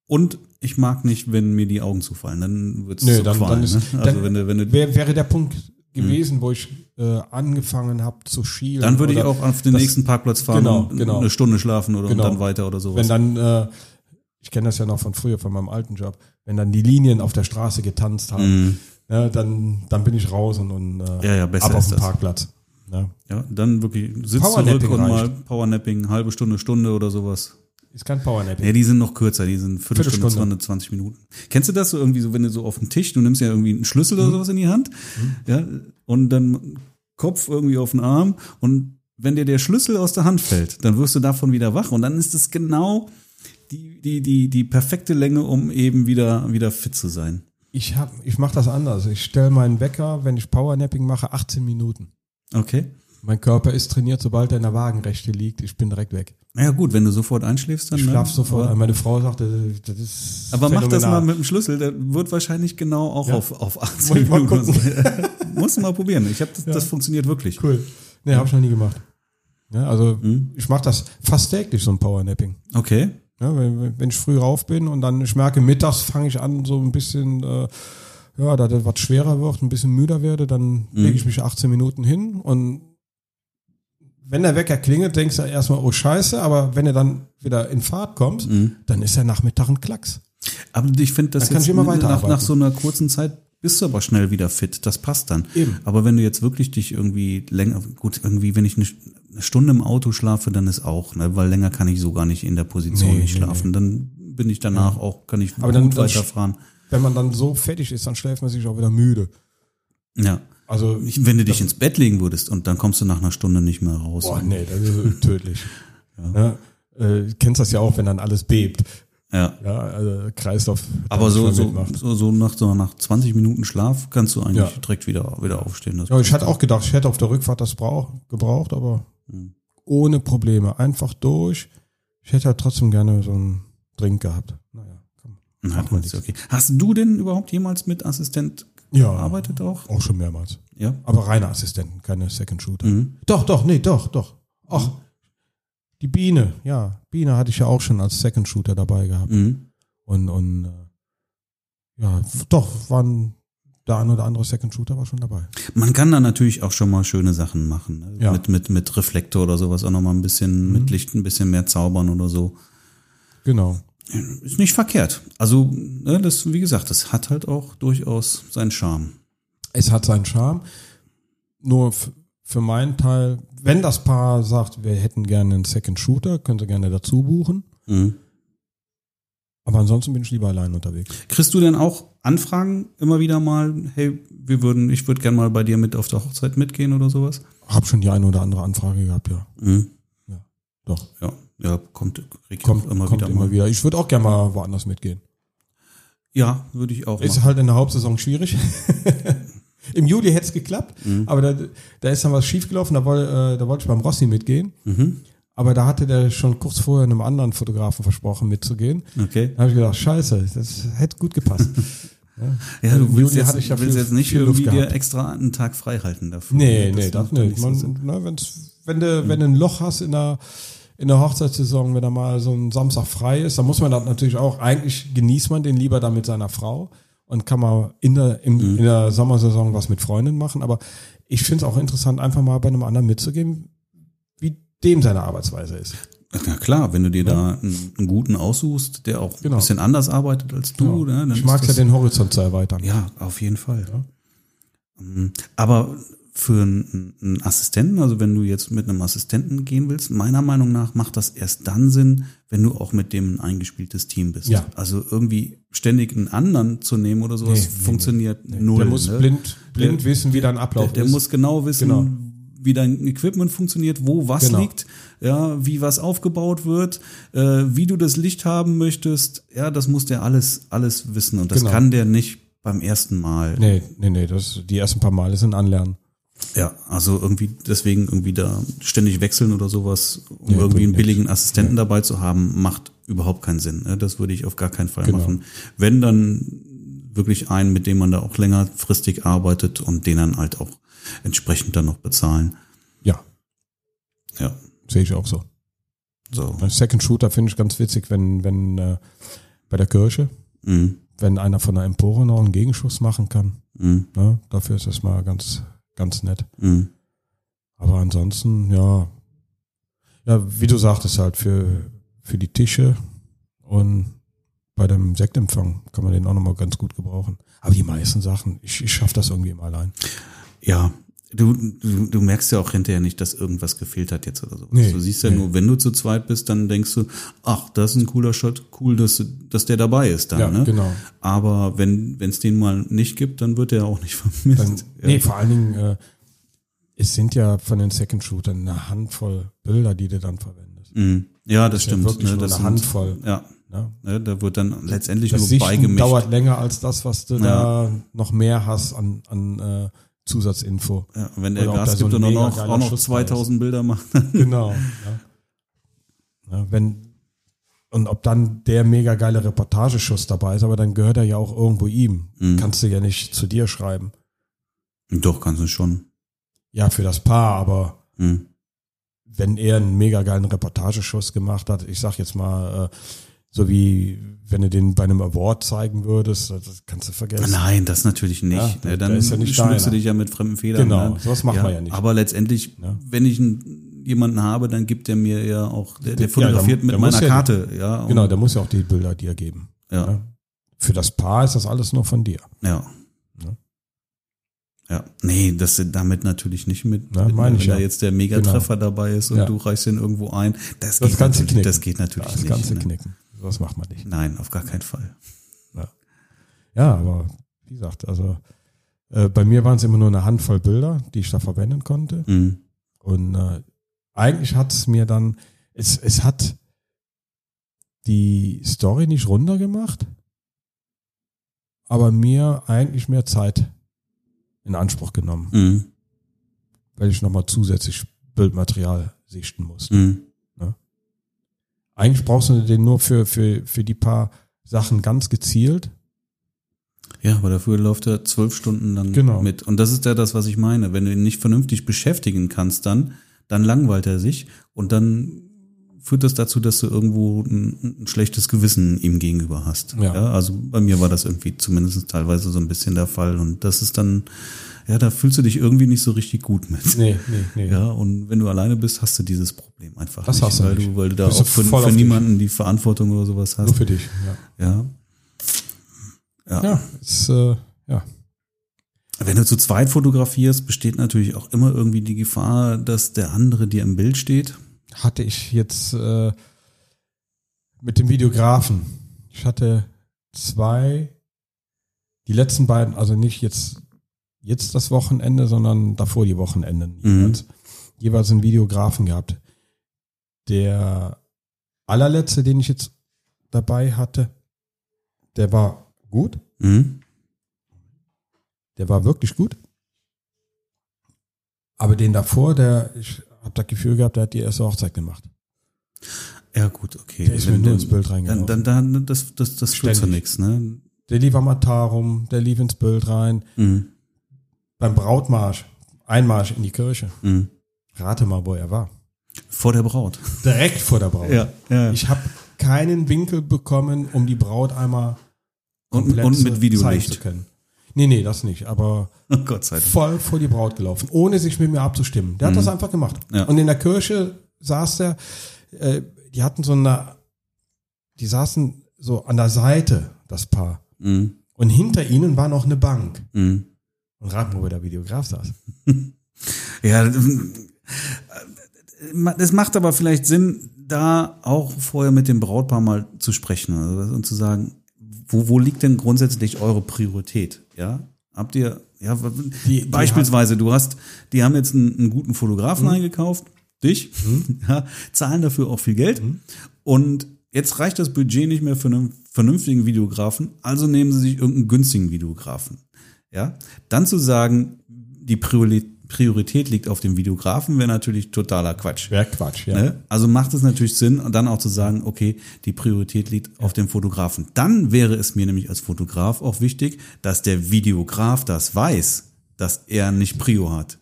Und ich mag nicht, wenn mir die Augen zufallen. Dann wird es Nö, so dann, qualm, dann ist, ne? Also dann wenn du, wenn du, wär, wäre der Punkt gewesen, wo ich äh, angefangen habe zu schielen. dann würde ich auch auf den das- nächsten Parkplatz fahren Genau, und genau. eine Stunde schlafen oder Genau. und dann weiter oder sowas. Wenn dann, äh, ich kenne das ja noch von früher, von meinem alten Job, wenn dann die Linien auf der Straße getanzt haben, Mhm. ja, dann, dann bin ich raus und, und äh, Ja, ja, ab auf den das. Parkplatz. Ja. Ja, dann wirklich sitz Powernapping zurück und mal reicht. Powernapping, halbe Stunde, Stunde oder sowas. Ist kein Powernapping. Ja, die sind noch kürzer, die sind Viertelstunde, Viertelstunde. 20, 20 Minuten. Kennst du das so irgendwie so, wenn du so auf dem Tisch, du nimmst ja irgendwie einen Schlüssel Mhm. oder sowas in die Hand, ja, und dann Kopf irgendwie auf den Arm und wenn dir der Schlüssel aus der Hand fällt, dann wirst du davon wieder wach und dann ist es genau die, die, die, die perfekte Länge, um eben wieder, wieder fit zu sein. Ich, hab, ich mache das anders. Ich stelle meinen Wecker, wenn ich Powernapping mache, 18 Minuten. Okay? Mein Körper ist trainiert, sobald er in der Wagenrechte liegt, ich bin direkt weg. Naja gut, wenn du sofort einschläfst, dann. Ich ne? schlaf sofort. Aber, ein. Meine Frau sagte, das ist aber mach das mal phänomenal. mit dem Schlüssel, der wird wahrscheinlich genau auch Ja. auf, auf 18 Muss ich mal Minuten. gucken. Musst du mal probieren. Ich hab das, Ja. das funktioniert wirklich. Cool. Nee, habe ich noch nie gemacht. Ja, also Mhm. ich mache das fast täglich, so ein Powernapping. Okay. Ja, wenn, wenn ich früh rauf bin und dann ich merke, mittags fange ich an, so ein bisschen, äh, ja, da das was schwerer wird, ein bisschen müder werde, dann Mhm. lege ich mich 18 Minuten hin und wenn der Wecker klingelt, denkst du erstmal, oh Scheiße, aber wenn du dann wieder in Fahrt kommst, Mhm. dann ist der Nachmittag ein Klacks. Aber ich finde, das Da kann jetzt nach, nach so einer kurzen Zeit bist du aber schnell wieder fit. Das passt dann. Eben. Aber wenn du jetzt wirklich dich irgendwie länger, gut, irgendwie, wenn ich eine, eine Stunde im Auto schlafe, dann ist auch, ne, weil länger kann ich so gar nicht in der Position Nee, nicht nee, schlafen. Dann bin ich danach auch, kann ich Aber dann- gut dann- weiterfahren. Wenn man dann so fertig ist, dann schläft man sich auch wieder müde. Ja. Also, Ich- Wenn du dich ins Bett legen würdest und dann kommst du nach einer Stunde nicht mehr raus. boah, nee, das ist tödlich. ja. äh, kennst das ja auch, wenn dann alles bebt. Ja. Ja, also Kreislauf. Aber so, so, so, so nach, so nach 20 Minuten Schlaf kannst du eigentlich Ja. direkt wieder, wieder aufstehen. Das Ja, ich hatte auch gedacht, ich hätte auf der Rückfahrt das brauch, gebraucht, aber ohne Probleme. Einfach durch. Ich hätte halt trotzdem gerne so einen Drink gehabt. Naja, komm. Na, Macht man ist okay. Hast du denn überhaupt jemals mit Assistent Ja, gearbeitet auch? auch schon mehrmals. Ja. Aber reine Assistenten, keine Second Shooter. Mhm. Doch, doch, nee, doch, doch. Ach, die Biene, ja. Biene hatte ich ja auch schon als Second Shooter dabei gehabt. Mhm. Und, und äh, ja, doch, waren der ein oder andere Second Shooter war schon dabei. Man kann da natürlich auch schon mal schöne Sachen machen. Ne? Ja. Mit, mit, mit Reflektor oder sowas auch noch mal ein bisschen mit Licht ein bisschen mehr zaubern oder so. Genau. Ist nicht verkehrt. Also, ne, das, wie gesagt, das hat halt auch durchaus seinen Charme. Es hat seinen Charme. Nur für meinen Teil, wenn das Paar sagt, wir hätten gerne einen Second Shooter, können sie gerne dazu buchen. Mhm. Aber ansonsten bin ich lieber allein unterwegs. Kriegst du denn auch Anfragen immer wieder mal, hey, wir würden, ich würde gern mal bei dir mit auf der Hochzeit mitgehen oder sowas? Hab schon die eine oder andere Anfrage gehabt, ja. Mhm. Doch. Ja, ja, kommt, Kommt immer kommt wieder immer mal. wieder. Ich würde auch gerne mal woanders mitgehen. Ja, würde ich auch Ist machen. halt in der Hauptsaison schwierig. Im Juli hätte es geklappt, Mhm. aber da, da ist dann was schiefgelaufen, da, woll, äh, da wollte ich beim Rossi mitgehen. Mhm. Aber da hatte der schon kurz vorher einem anderen Fotografen versprochen, mitzugehen. Okay. Da habe ich gedacht, scheiße, das hätte gut gepasst. Ja, Im du willst, Juli jetzt, hatte ich ja willst viel- jetzt nicht irgendwie dir extra einen Tag frei halten dafür. nee, nee, das macht nicht. so Man, Sinn. ne, wenn's, wenn du, wenn du ein Loch hast in der, in der Hochzeitssaison, wenn da mal so ein Samstag frei ist, dann muss man das natürlich auch, eigentlich genießt man den lieber dann mit seiner Frau und kann mal in der, im, Mhm. in der Sommersaison was mit Freundinnen machen. Aber ich finde es auch interessant, einfach mal bei einem anderen mitzugehen, wie dem seine Arbeitsweise ist. Na klar, wenn du dir da einen, einen guten aussuchst, der auch Genau. ein bisschen anders arbeitet als du, ne, dann ich mag ja den Horizont zu erweitern. Ja, auf jeden Fall. Ähm, Aber für einen Assistenten, also wenn du jetzt mit einem Assistenten gehen willst, meiner Meinung nach macht das erst dann Sinn, wenn du auch mit dem ein eingespieltes Team bist. Ja. Also irgendwie ständig einen anderen zu nehmen oder sowas Nee, nee, funktioniert null. der muss ne? blind, blind wissen, wie dein Ablauf der, der ist. muss genau wissen, Genau. wie dein Equipment funktioniert, wo was Genau. liegt, ja, wie was aufgebaut wird, äh, wie du das Licht haben möchtest. Ja, das muss der alles, alles wissen. Und das Genau. kann der nicht beim ersten Mal. Nee, nee, nee, das, die ersten paar Male sind Anlernen. Ja, also irgendwie deswegen irgendwie da ständig wechseln oder sowas, um Nee, irgendwie einen billigen Assistenten dabei zu haben, macht überhaupt keinen Sinn. ne? Das würde ich auf gar keinen Fall Genau. machen. Wenn dann wirklich einen, mit dem man da auch längerfristig arbeitet und den dann halt auch entsprechend dann noch bezahlen. Ja, Ja, sehe ich auch so. so. Bei Second Shooter finde ich ganz witzig, wenn, wenn, äh, bei der Kirche, Mhm. wenn einer von der Empore noch einen Gegenschuss machen kann. Mhm. Ne? Dafür ist das mal ganz, ganz nett. Mhm. Aber ansonsten, ja, ja, wie du sagtest halt, für, für die Tische und bei dem Sektempfang kann man den auch nochmal ganz gut gebrauchen. Aber die meisten Sachen, ich, ich schaffe das irgendwie immer allein. Ja, du, du, du merkst ja auch hinterher nicht, dass irgendwas gefehlt hat jetzt oder so. Nee, du siehst ja nee. nur, wenn du zu zweit bist, dann denkst du, ach, das ist ein cooler Shot, cool, dass, dass der dabei ist dann. Ja, ne? genau. Aber wenn es den mal nicht gibt, dann wird der auch nicht vermisst. Dann, ja. Nee, vor allen Dingen, äh, es sind ja von den Second Shootern eine Handvoll Bilder, die du dann verwendest. Mhm. ja, das ja stimmt. wirklich nur das eine sind- Handvoll. Ja, Ne? ne, da wird dann letztendlich Das nur Sichten beigemischt. dauert länger als das, was du Ja. da noch mehr hast an, an äh, Zusatzinfo. Ja, wenn der Oder Gas so gibt ein und auch noch, geiler auch noch Schuss bei ist. 2000 Bilder macht. Genau. ja. Ja, wenn, und ob dann der mega geile Reportageschuss dabei ist, aber dann gehört er ja auch irgendwo ihm. Mhm. Kannst du ja nicht zu dir schreiben. Doch, kannst du schon. Ja, für das Paar, aber Mhm. wenn er einen mega geilen Reportageschuss gemacht hat, ich sag jetzt mal, äh, so wie wenn du den bei einem Award zeigen würdest, das kannst du vergessen. Nein, das natürlich nicht. Ja, ne, dann ist ja nicht schmückst du dich ja mit fremden Federn. Genau, ne? sowas machen wir ja nicht. Aber letztendlich, Ja. wenn ich einen, jemanden habe, dann gibt der mir ja auch, der, der Ja, fotografiert der- mit der muss meiner ja- Karte. Ja, Genau, der muss ja auch die Bilder dir geben. Ja. Ja. Für das Paar ist das alles nur von dir. Ja. Ne? Ja, nee, das sind damit natürlich nicht mit, Na, mit meine wenn ich da ja. jetzt der Megatreffer dabei ist und Ja. du reichst ihn irgendwo ein. Das, Das geht du natürlich, das geht natürlich Das nicht. ganze ne? knicken. Das macht man nicht. Nein, auf gar keinen Fall. Ja, aber wie gesagt, also äh, bei mir waren es immer nur eine Handvoll Bilder, die ich da verwenden konnte. Mhm. Und äh, eigentlich hat es mir dann, es, es hat die Story nicht runtergemacht, aber mir eigentlich mehr Zeit in Anspruch genommen, Mhm. weil ich nochmal zusätzlich Bildmaterial sichten muss. Mhm. Eigentlich brauchst du den nur für, für, für die paar Sachen ganz gezielt. Ja, aber dafür läuft er zwölf Stunden lang Genau. mit. Und das ist ja das, was ich meine. Wenn du ihn nicht vernünftig beschäftigen kannst, dann, dann langweilt er sich und dann führt das dazu, dass du irgendwo ein, ein schlechtes Gewissen ihm gegenüber hast. Ja. also bei mir war das irgendwie zumindest teilweise so ein bisschen der Fall und das ist dann, ja, da fühlst du dich irgendwie nicht so richtig gut mit. Nee, nee, nee. Ja, und wenn du alleine bist, hast du dieses Problem einfach Das nicht, hast du weil nicht. du, weil du da Bist auch für, für dich. niemanden die Verantwortung oder sowas Nur hast. für dich. Ja, Ja. Ja. ja ist, äh, ja. Wenn du zu zweit fotografierst, besteht natürlich auch immer irgendwie die Gefahr, dass der andere dir im Bild steht. hatte ich jetzt äh, mit dem Videografen. Ich hatte zwei, die letzten beiden, also nicht jetzt, jetzt das Wochenende, sondern davor die Wochenenden jeweils, jeweils einen Videografen gehabt. Der allerletzte, den ich jetzt dabei hatte, der war gut. Mhm. Der war wirklich gut. Aber den davor, der, ich habe das Gefühl gehabt, der hat die erste Hochzeit gemacht. Ja, gut, okay. Der ist mir nur ins Bild reingelaufen. Dann, dann, dann das, das, das nichts, ne? Der lief am Altar rum, der lief ins Bild rein. Mhm. Beim Brautmarsch, Einmarsch in die Kirche. Mhm. Rate mal, wo er war. Vor der Braut. Direkt vor der Braut. Ja, ja. Ich habe keinen Winkel bekommen, um die Braut einmal Und, und mit zeigen zu Videolicht. können. Nee, nee, das nicht. Aber Oh Gott sei Dank. voll vor die Braut gelaufen, ohne sich mit mir abzustimmen. Der hat das einfach gemacht. Ja. Und in der Kirche saß der, äh, die hatten so eine, die saßen so an der Seite, das Paar. Mhm. Und hinter ihnen war noch eine Bank. Mhm. Und rat mal, wo der Videograf saß. Ja, ähm, äh, es macht aber vielleicht Sinn, da auch vorher mit dem Brautpaar mal zu sprechen und zu sagen, wo, wo liegt denn grundsätzlich eure Priorität? Ja, habt ihr, ja, Die- die beispielsweise, du hast, die haben jetzt einen, einen guten Fotografen eingekauft, dich, ja, zahlen dafür auch viel Geld und jetzt reicht das Budget nicht mehr für einen vernünftigen Videografen, also nehmen sie sich irgendeinen günstigen Videografen. Ja, dann zu sagen, die Priorität liegt auf dem Videografen, wäre natürlich totaler Quatsch. Wäre Quatsch, ja. Ne? Also macht es natürlich Sinn, dann auch zu sagen, okay, die Priorität liegt auf dem Fotografen. Dann wäre es mir nämlich als Fotograf auch wichtig, dass der Videograf das weiß, dass er nicht Prio hat.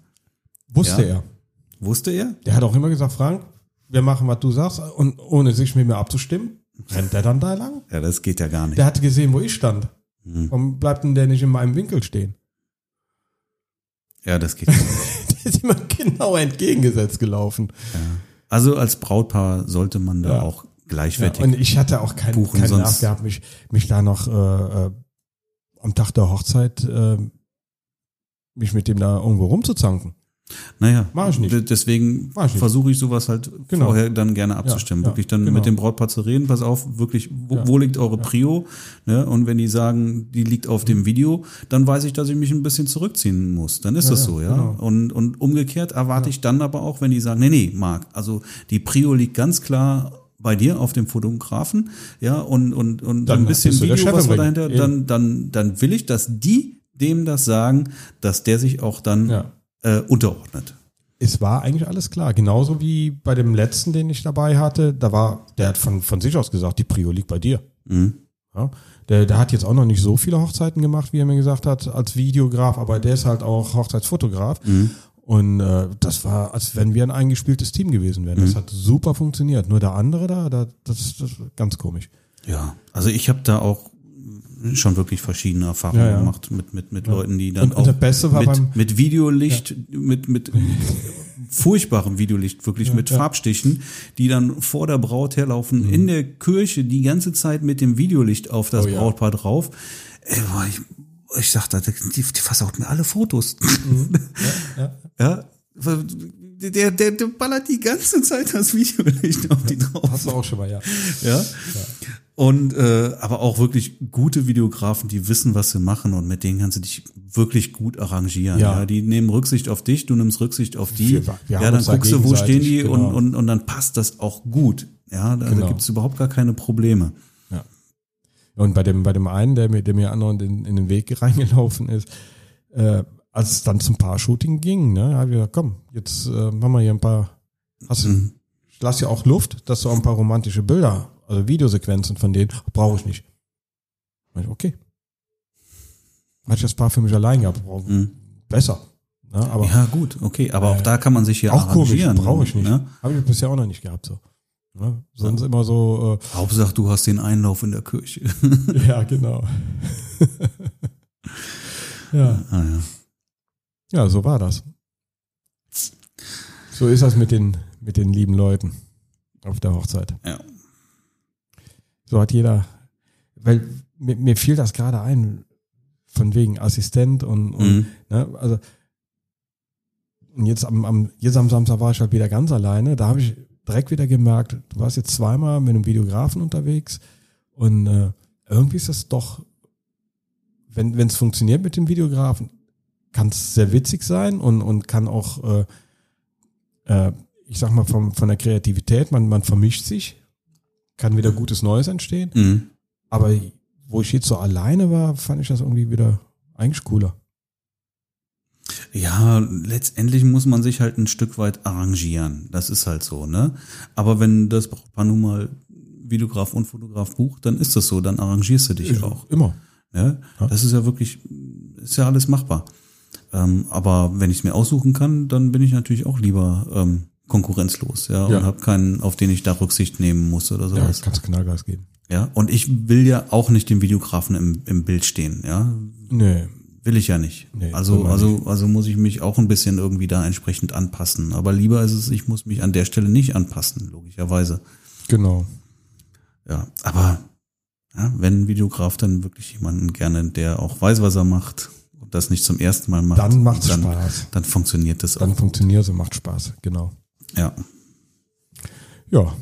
Wusste Ja. er. Wusste er? Der hat auch immer gesagt, Frank, wir machen, was du sagst, und ohne sich mit mir abzustimmen. Rennt der dann da lang? Ja, das geht ja gar nicht. Der hatte gesehen, wo ich stand. Hm. Warum bleibt denn der nicht in meinem Winkel stehen? Ja, das geht. nicht. Der ist immer genau entgegengesetzt gelaufen. Also als Brautpaar sollte man da Ja. auch Ja, gleichwertig. und ich hatte auch keinen buchen, keinen sonst- gehabt, mich, mich da noch äh, äh, am Tag der Hochzeit äh, mich mit dem da irgendwo rumzuzanken. Naja, Mach ich nicht. deswegen versuche ich sowas halt Genau. vorher dann gerne abzustimmen. ja, wirklich dann genau. mit dem Brautpaar zu reden, pass auf, wirklich, wo, Ja. wo liegt eure Prio? Ne? Und wenn die sagen, die liegt auf dem Video, dann weiß ich, dass ich mich ein bisschen zurückziehen muss. Dann ist Ja, das ja, so, ja. genau. Und, und umgekehrt erwarte ich dann aber auch, wenn die sagen, nee, nee, Marc, also die Prio liegt ganz klar bei dir auf dem Fotografen, ja, und, und, und Dann ein bisschen Video, was dahinter, Eben. dann, dann, dann will ich, dass die dem das sagen, dass der sich auch dann Ja. Äh, unterordnet. Es war eigentlich alles klar. Genauso wie bei dem letzten, den ich dabei hatte. Da war, der hat von, von sich aus gesagt, die Prio liegt bei dir. Mhm. Ja, der, der hat jetzt auch noch nicht so viele Hochzeiten gemacht, wie er mir gesagt hat, als Videograf, aber der ist halt auch Hochzeitsfotograf. Und äh, das war, als wenn wir ein eingespieltes Team gewesen wären. Das hat super funktioniert. Nur der andere da, da das, das war ganz komisch. Ja, also ich habe da auch schon wirklich verschiedene Erfahrungen Ja, ja. gemacht mit mit mit Leuten, die dann Und- auch mit, beim- mit Videolicht, mit mit furchtbarem Videolicht, wirklich mit ja. Farbstichen, die dann vor der Braut herlaufen in der Kirche die ganze Zeit mit dem Videolicht auf das Oh ja. Brautpaar drauf. Ey, boah, ich, ich dachte, die, die versaut mir alle Fotos. Ja, ja. Der, der, der ballert die ganze Zeit das Videolicht auf die drauf. Hast du auch schon mal, ja. Ja. Und äh, aber auch wirklich gute Videografen, die wissen, was sie machen und mit denen kannst du dich wirklich gut arrangieren. Ja, Ja. die nehmen Rücksicht auf dich, du nimmst Rücksicht auf die. Wir- ja, dann da guckst du, wo stehen die gegenseitig, und, genau. und und dann passt das auch gut. Ja, da, da Genau. gibt es überhaupt gar keine Probleme. Ja. Und bei dem, bei dem einen, der mir, der mir andauernd in, in den Weg reingelaufen ist, äh, als es dann zum Paar-Shooting ging, ne, habe ich gesagt, komm, jetzt äh, machen wir hier ein paar, hast du, Mhm. ich lass ja auch Luft, dass du auch ein paar romantische Bilder, also Videosequenzen von denen, brauche ich nicht. Ich, okay. Hatte ich das Paar für mich allein gehabt, brauch- Mhm. besser. Ne, aber Ja, gut, okay, aber auch Äh, da kann man sich hier auch arrangieren. brauche ich nicht. Ne? Habe ich bisher auch noch nicht gehabt, so. Ne? Sonst immer so, Hauptsache, du hast den Einlauf in der Kirche. äh, ja, genau. ja. ah, ja. Ja, so war das. So ist das mit den, mit den lieben Leuten auf der Hochzeit. ja. So hat jeder, weil mir, mir fiel das gerade ein, von wegen Assistent und, und Mhm. ne, also und jetzt am, am, jetzt am Samstag war ich halt wieder ganz alleine. Da habe ich direkt wieder gemerkt, du warst jetzt zweimal mit einem Videografen unterwegs und äh, irgendwie ist das doch, wenn es funktioniert mit dem Videografen, kann es sehr witzig sein und, und kann auch, äh, äh, ich sag mal, vom, von der Kreativität, man, man vermischt sich, kann wieder gutes Neues entstehen. Mhm. Aber wo ich jetzt so alleine war, fand ich das irgendwie wieder eigentlich cooler. Ja, letztendlich muss man sich halt ein Stück weit arrangieren. Das ist halt so, ne? Aber wenn das Brautpaar nun mal Videograf und Fotograf bucht, dann ist das so, dann arrangierst du dich auch. Immer. Ja? Ja. Das ist ja wirklich, ist ja alles machbar. Ähm, aber wenn ich es mir aussuchen kann, dann bin ich natürlich auch lieber ähm, konkurrenzlos, ja, Ja. und habe keinen, auf den ich da Rücksicht nehmen muss oder Ja, sowas. kannst Knallgas geben. Ja, und ich will ja auch nicht den Videografen im, im Bild stehen, ja. Nee. Will ich ja nicht. Nee, also, soll man also, also muss ich mich auch ein bisschen irgendwie da entsprechend anpassen. Aber lieber ist es, ich muss mich an der Stelle nicht anpassen, logischerweise. Genau. Ja, aber ja, wenn ein Videograf dann wirklich jemanden gerne, der auch weiß, was er macht und das nicht zum ersten Mal macht, Dann macht's dann, Spaß. Dann funktioniert das Dann auch. funktioniert es und macht Spaß. Genau. Ja, Ja.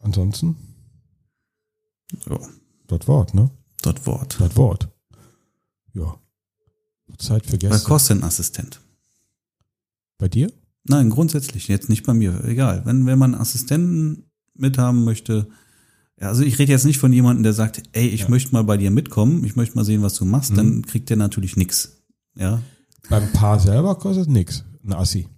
Ansonsten, so, das Wort, ne? das Wort. Das Wort. Ja. Zeit für Was Gäste. kostet ein Assistent? Bei dir? Nein, grundsätzlich, jetzt nicht bei mir, egal. Wenn, wenn man einen Assistenten mithaben möchte, ja, also ich rede jetzt nicht von jemandem, der sagt, ey, ich Ja. möchte mal bei dir mitkommen, ich möchte mal sehen, was du machst, Mhm. dann kriegt der natürlich nix. Ja, Beim Paar selber kostet nix. Ein Assi.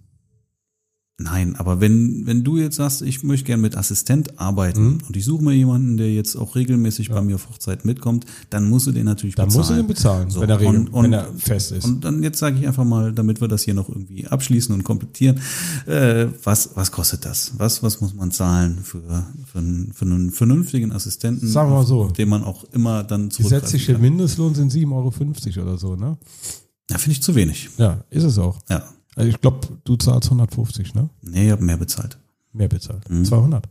Nein, aber wenn, wenn du jetzt sagst, ich möchte gern mit Assistent arbeiten und ich suche mir jemanden, der jetzt auch regelmäßig bei mir auf Hochzeit mitkommt, dann musst du den natürlich Dann bezahlen. musst du den bezahlen, So, wenn, er regel, und- und- wenn er fest ist. Und dann jetzt sage ich einfach mal, damit wir das hier noch irgendwie abschließen und komplettieren, äh, was, was kostet das? Was, was muss man zahlen für, für, einen, für einen vernünftigen Assistenten, Sagen wir mal so. den man auch immer dann zurückgreifen Gesetzliche kann? Mindestlohn sind 7,50 Euro oder so, ne? Ja, finde ich zu wenig. Ja, ist es auch. Ja. Also ich glaube, du zahlst 150, ne? Nee, ich habe mehr bezahlt. Mehr bezahlt. Mhm. 200.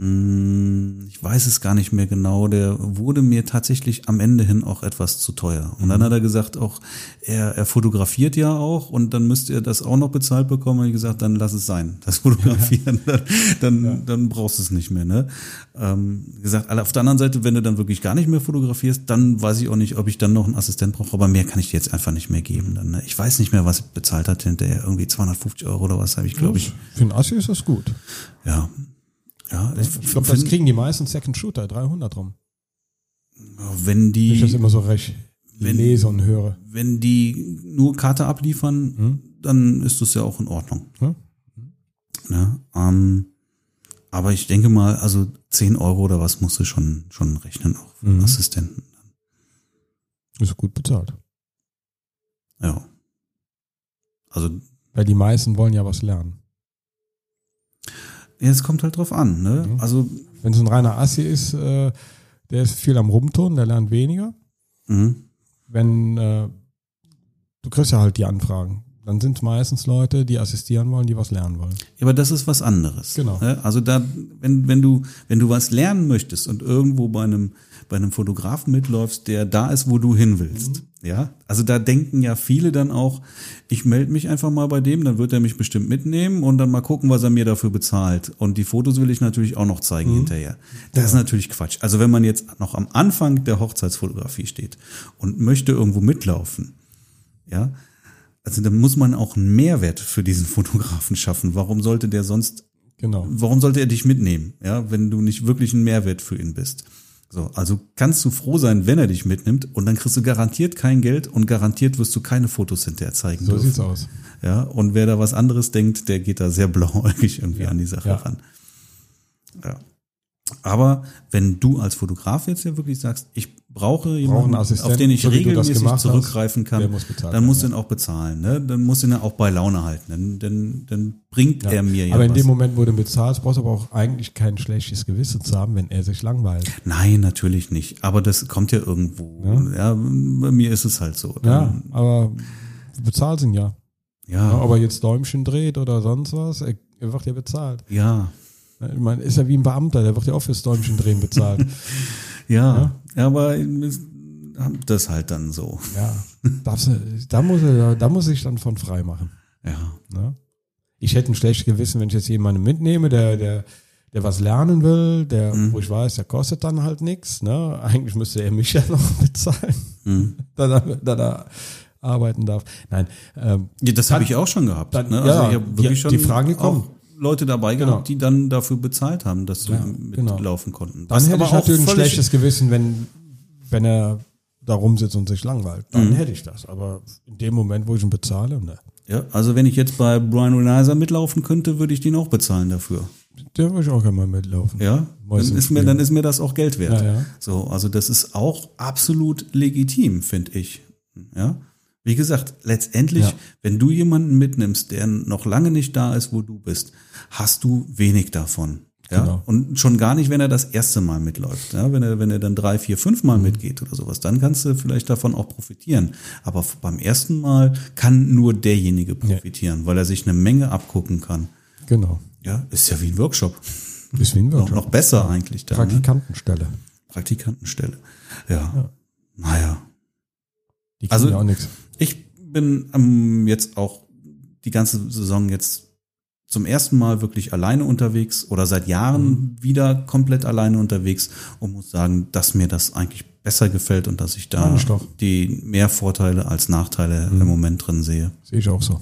Hm, Ich weiß es gar nicht mehr genau. Der wurde mir tatsächlich am Ende hin auch etwas zu teuer. Und dann hat er gesagt, auch er, er fotografiert ja auch und dann müsste er das auch noch bezahlt bekommen. Und ich gesagt, dann lass es sein, das Fotografieren. Dann, dann, dann brauchst du es nicht mehr. Ne? Ähm, gesagt, auf der anderen Seite, wenn du dann wirklich gar nicht mehr fotografierst, dann weiß ich auch nicht, ob ich dann noch einen Assistent brauche. Aber mehr kann ich dir jetzt einfach nicht mehr geben. Dann, ne? Ich weiß nicht mehr, was ich bezahlt hat hinterher. Irgendwie 250 Euro oder was habe ich, glaube ich. Für einen Assi ist das gut. Ja. Ja, ich, Ich glaube, das kriegen die meisten Second Shooter, 300 rum. wenn die ich das immer so recht Wenn- lese und höre. wenn die nur Karte abliefern, dann ist das ja auch in Ordnung. Hm? Ne? Ähm, aber ich denke mal, also 10 Euro oder was musst du schon, schon rechnen, auch für einen Mhm. Assistenten. Ist gut bezahlt. Ja. Also, Weil die meisten wollen ja was lernen. Ja, es kommt halt drauf an. Ne? Mhm. Also, Wenn es ein reiner Assi ist, äh, der ist viel am Rumtun, der lernt weniger. mh, Wenn äh, du kriegst ja halt die Anfragen, dann sind es meistens Leute, die assistieren wollen, die was lernen wollen. Ja, aber das ist was anderes. Genau. Ne? Also da, wenn, wenn du, wenn du was lernen möchtest und irgendwo bei einem, bei einem Fotografen mitläufst, der da ist, wo du hin willst. Ja, also da denken ja viele dann auch, ich melde mich einfach mal bei dem, dann wird er mich bestimmt mitnehmen und dann mal gucken, was er mir dafür bezahlt. Und die Fotos will ich natürlich auch noch zeigen hinterher. Das ist natürlich Quatsch. Also wenn man jetzt noch am Anfang der Hochzeitsfotografie steht und möchte irgendwo mitlaufen, ja, also dann muss man auch einen Mehrwert für diesen Fotografen schaffen. Warum sollte der sonst, Genau. warum sollte er dich mitnehmen, ja, wenn du nicht wirklich ein Mehrwert für ihn bist? So, also kannst du froh sein, wenn er dich mitnimmt und dann kriegst du garantiert kein Geld und garantiert wirst du keine Fotos hinterher zeigen So dürfen. sieht's aus. Ja, und wer da was anderes denkt, der geht da sehr blauäugig irgendwie an die Sache Ja. ran. Ja. Aber wenn du als Fotograf jetzt ja wirklich sagst, ich brauche jemanden, auf den ich so regelmäßig zurückgreifen kann, muss bezahlt dann musst du ja. ihn auch bezahlen. Ne? Dann musst du ihn ja auch bei Laune halten. Dann, dann, dann bringt er mir ja aber in was. dem Moment, wo du bezahlst, brauchst du aber auch eigentlich kein schlechtes Gewissen zu haben, wenn er sich langweilt. Nein, natürlich nicht. Aber das kommt ja irgendwo. Ja, bei mir ist es halt so. Ja, Dann, aber du bezahlst ihn ja. ja, Ja, ob er jetzt Däumchen dreht oder sonst was, er, er wird ja bezahlt. ja, Ich meine, ist ja wie ein Beamter, der wird ja auch fürs Däumchen drehen bezahlt. ja, ja, aber das halt dann so. ja, darfst du, da muss er, da muss ich dann von frei machen. Ja, Ne? Ich hätte ein schlechtes Gewissen, wenn ich jetzt jemanden mitnehme, der, der, der was lernen will, der, Mhm. wo ich weiß, der kostet dann halt nichts. Ne? Eigentlich müsste er mich ja noch bezahlen, Mhm. er, dass er arbeiten darf. Nein, ähm, Ja, das habe ich auch schon gehabt. dann- ne? ja, ich hab die- schon die Fragen, die kommen. auch Leute dabei Genau. gehabt, die dann dafür bezahlt haben, dass sie Ja, genau. mitlaufen konnten. dann hätte ich natürlich ein schlechtes Gewissen, wenn, wenn er da rumsitzt und sich langweilt. Dann Mhm. hätte ich das. Aber in dem Moment, wo ich ihn bezahle, ne. Ja, also wenn ich jetzt bei Brian Renizer mitlaufen könnte, würde ich den auch bezahlen dafür. Der würde ich auch gerne mal mitlaufen. Ja, dann ist mir, dann ist mir das auch Geld wert. Ja, ja. So, also das ist auch absolut legitim, finde ich. Ja. Wie gesagt, letztendlich, Ja. wenn du jemanden mitnimmst, der noch lange nicht da ist, wo du bist, hast du wenig davon. Ja. Genau. Und schon gar nicht, wenn er das erste Mal mitläuft. Ja, wenn er, wenn er dann drei, vier, fünf Mhm. Mal mitgeht oder sowas, dann kannst du vielleicht davon auch profitieren. Aber beim ersten Mal kann nur derjenige profitieren, weil er sich eine Menge abgucken kann. Genau. Ja, ist ja wie ein Workshop. Ist wie ein Noch, Workshop. noch besser eigentlich dann. Ne? Praktikantenstelle. Praktikantenstelle. Ja. Naja. Die Also- also, ja auch nichts. Ich bin ähm, jetzt auch die ganze Saison jetzt zum ersten Mal wirklich alleine unterwegs oder seit Jahren Mhm. wieder komplett alleine unterwegs und muss sagen, dass mir das eigentlich besser gefällt und dass ich da doch. die mehr Vorteile als Nachteile Mhm. im Moment drin sehe. Sehe ich auch so.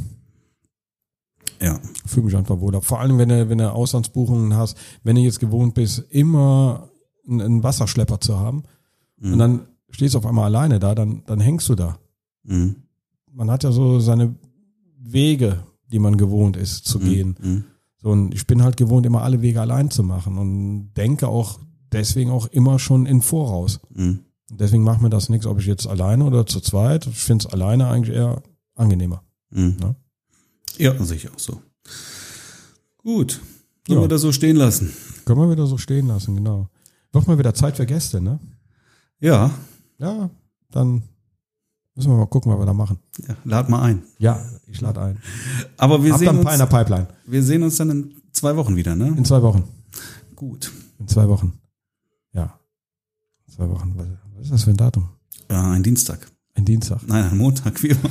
Ja. Fühle mich einfach wohler. Vor allem, wenn du, wenn du Auslandsbuchungen hast, wenn du jetzt gewohnt bist, immer einen, einen Wasserschlepper zu haben Mhm. und dann stehst auf einmal alleine da, dann, dann hängst du da. Mhm. Man hat ja so seine Wege, die man gewohnt ist zu gehen. Mhm. So, und ich bin halt gewohnt, immer alle Wege allein zu machen und denke auch deswegen auch immer schon in Voraus. Mhm. Deswegen macht mir das nichts, ob ich jetzt alleine oder zu zweit. Ich finde es alleine eigentlich eher angenehmer. Mhm. Ja. Ja, sehe ich auch so. Gut. Sollen Ja. wir das so stehen lassen? Können wir wieder so stehen lassen, genau. Wird mal wieder Zeit für Gäste, ne? Ja. Ja, dann müssen wir mal gucken, was wir da machen. ja lad mal ein. Ja, ich lade ein. Aber wir Hab sehen, dann ein paar in der uns, Pipeline. wir sehen uns dann in zwei Wochen wieder, ne? In zwei Wochen. Gut. In zwei Wochen. Ja. In zwei Wochen. Was, was ist das für ein Datum? Ja, ein Dienstag. Ein Dienstag. Nein, ein Montag, wie immer.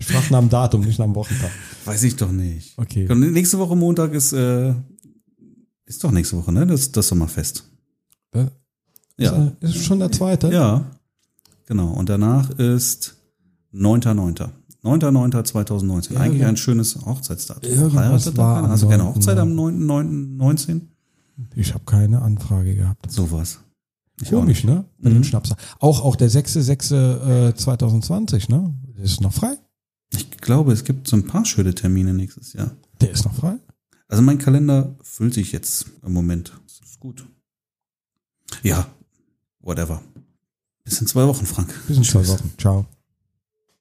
Ich frage nach dem Datum, nicht nach dem Wochentag. Weiß ich doch nicht. Okay. Und nächste Woche Montag ist, äh, ist doch nächste Woche, ne? Das, das Sommerfest. Das Ja. Ist schon der zweite? Ja. Genau. Und danach ist 9.9. 9.9.2019. Ja, Eigentlich ja. ein schönes Hochzeitsdatum. Heiratet war keiner? Hast du keine 9.9.. Hochzeit am 9.9.19? Ich habe keine Anfrage gehabt. Sowas. Ich auch Komisch, ne? Bei Mhm. den Schnapser. Auch, auch der 6.6.2020, ne? Der ist noch frei. Ich glaube, es gibt so ein paar schöne Termine nächstes Jahr. Der ist noch frei. Also mein Kalender füllt sich jetzt im Moment. Das ist gut. Ja, whatever. Bis in zwei Wochen, Frank. Bis in zwei. Wochen. Ciao.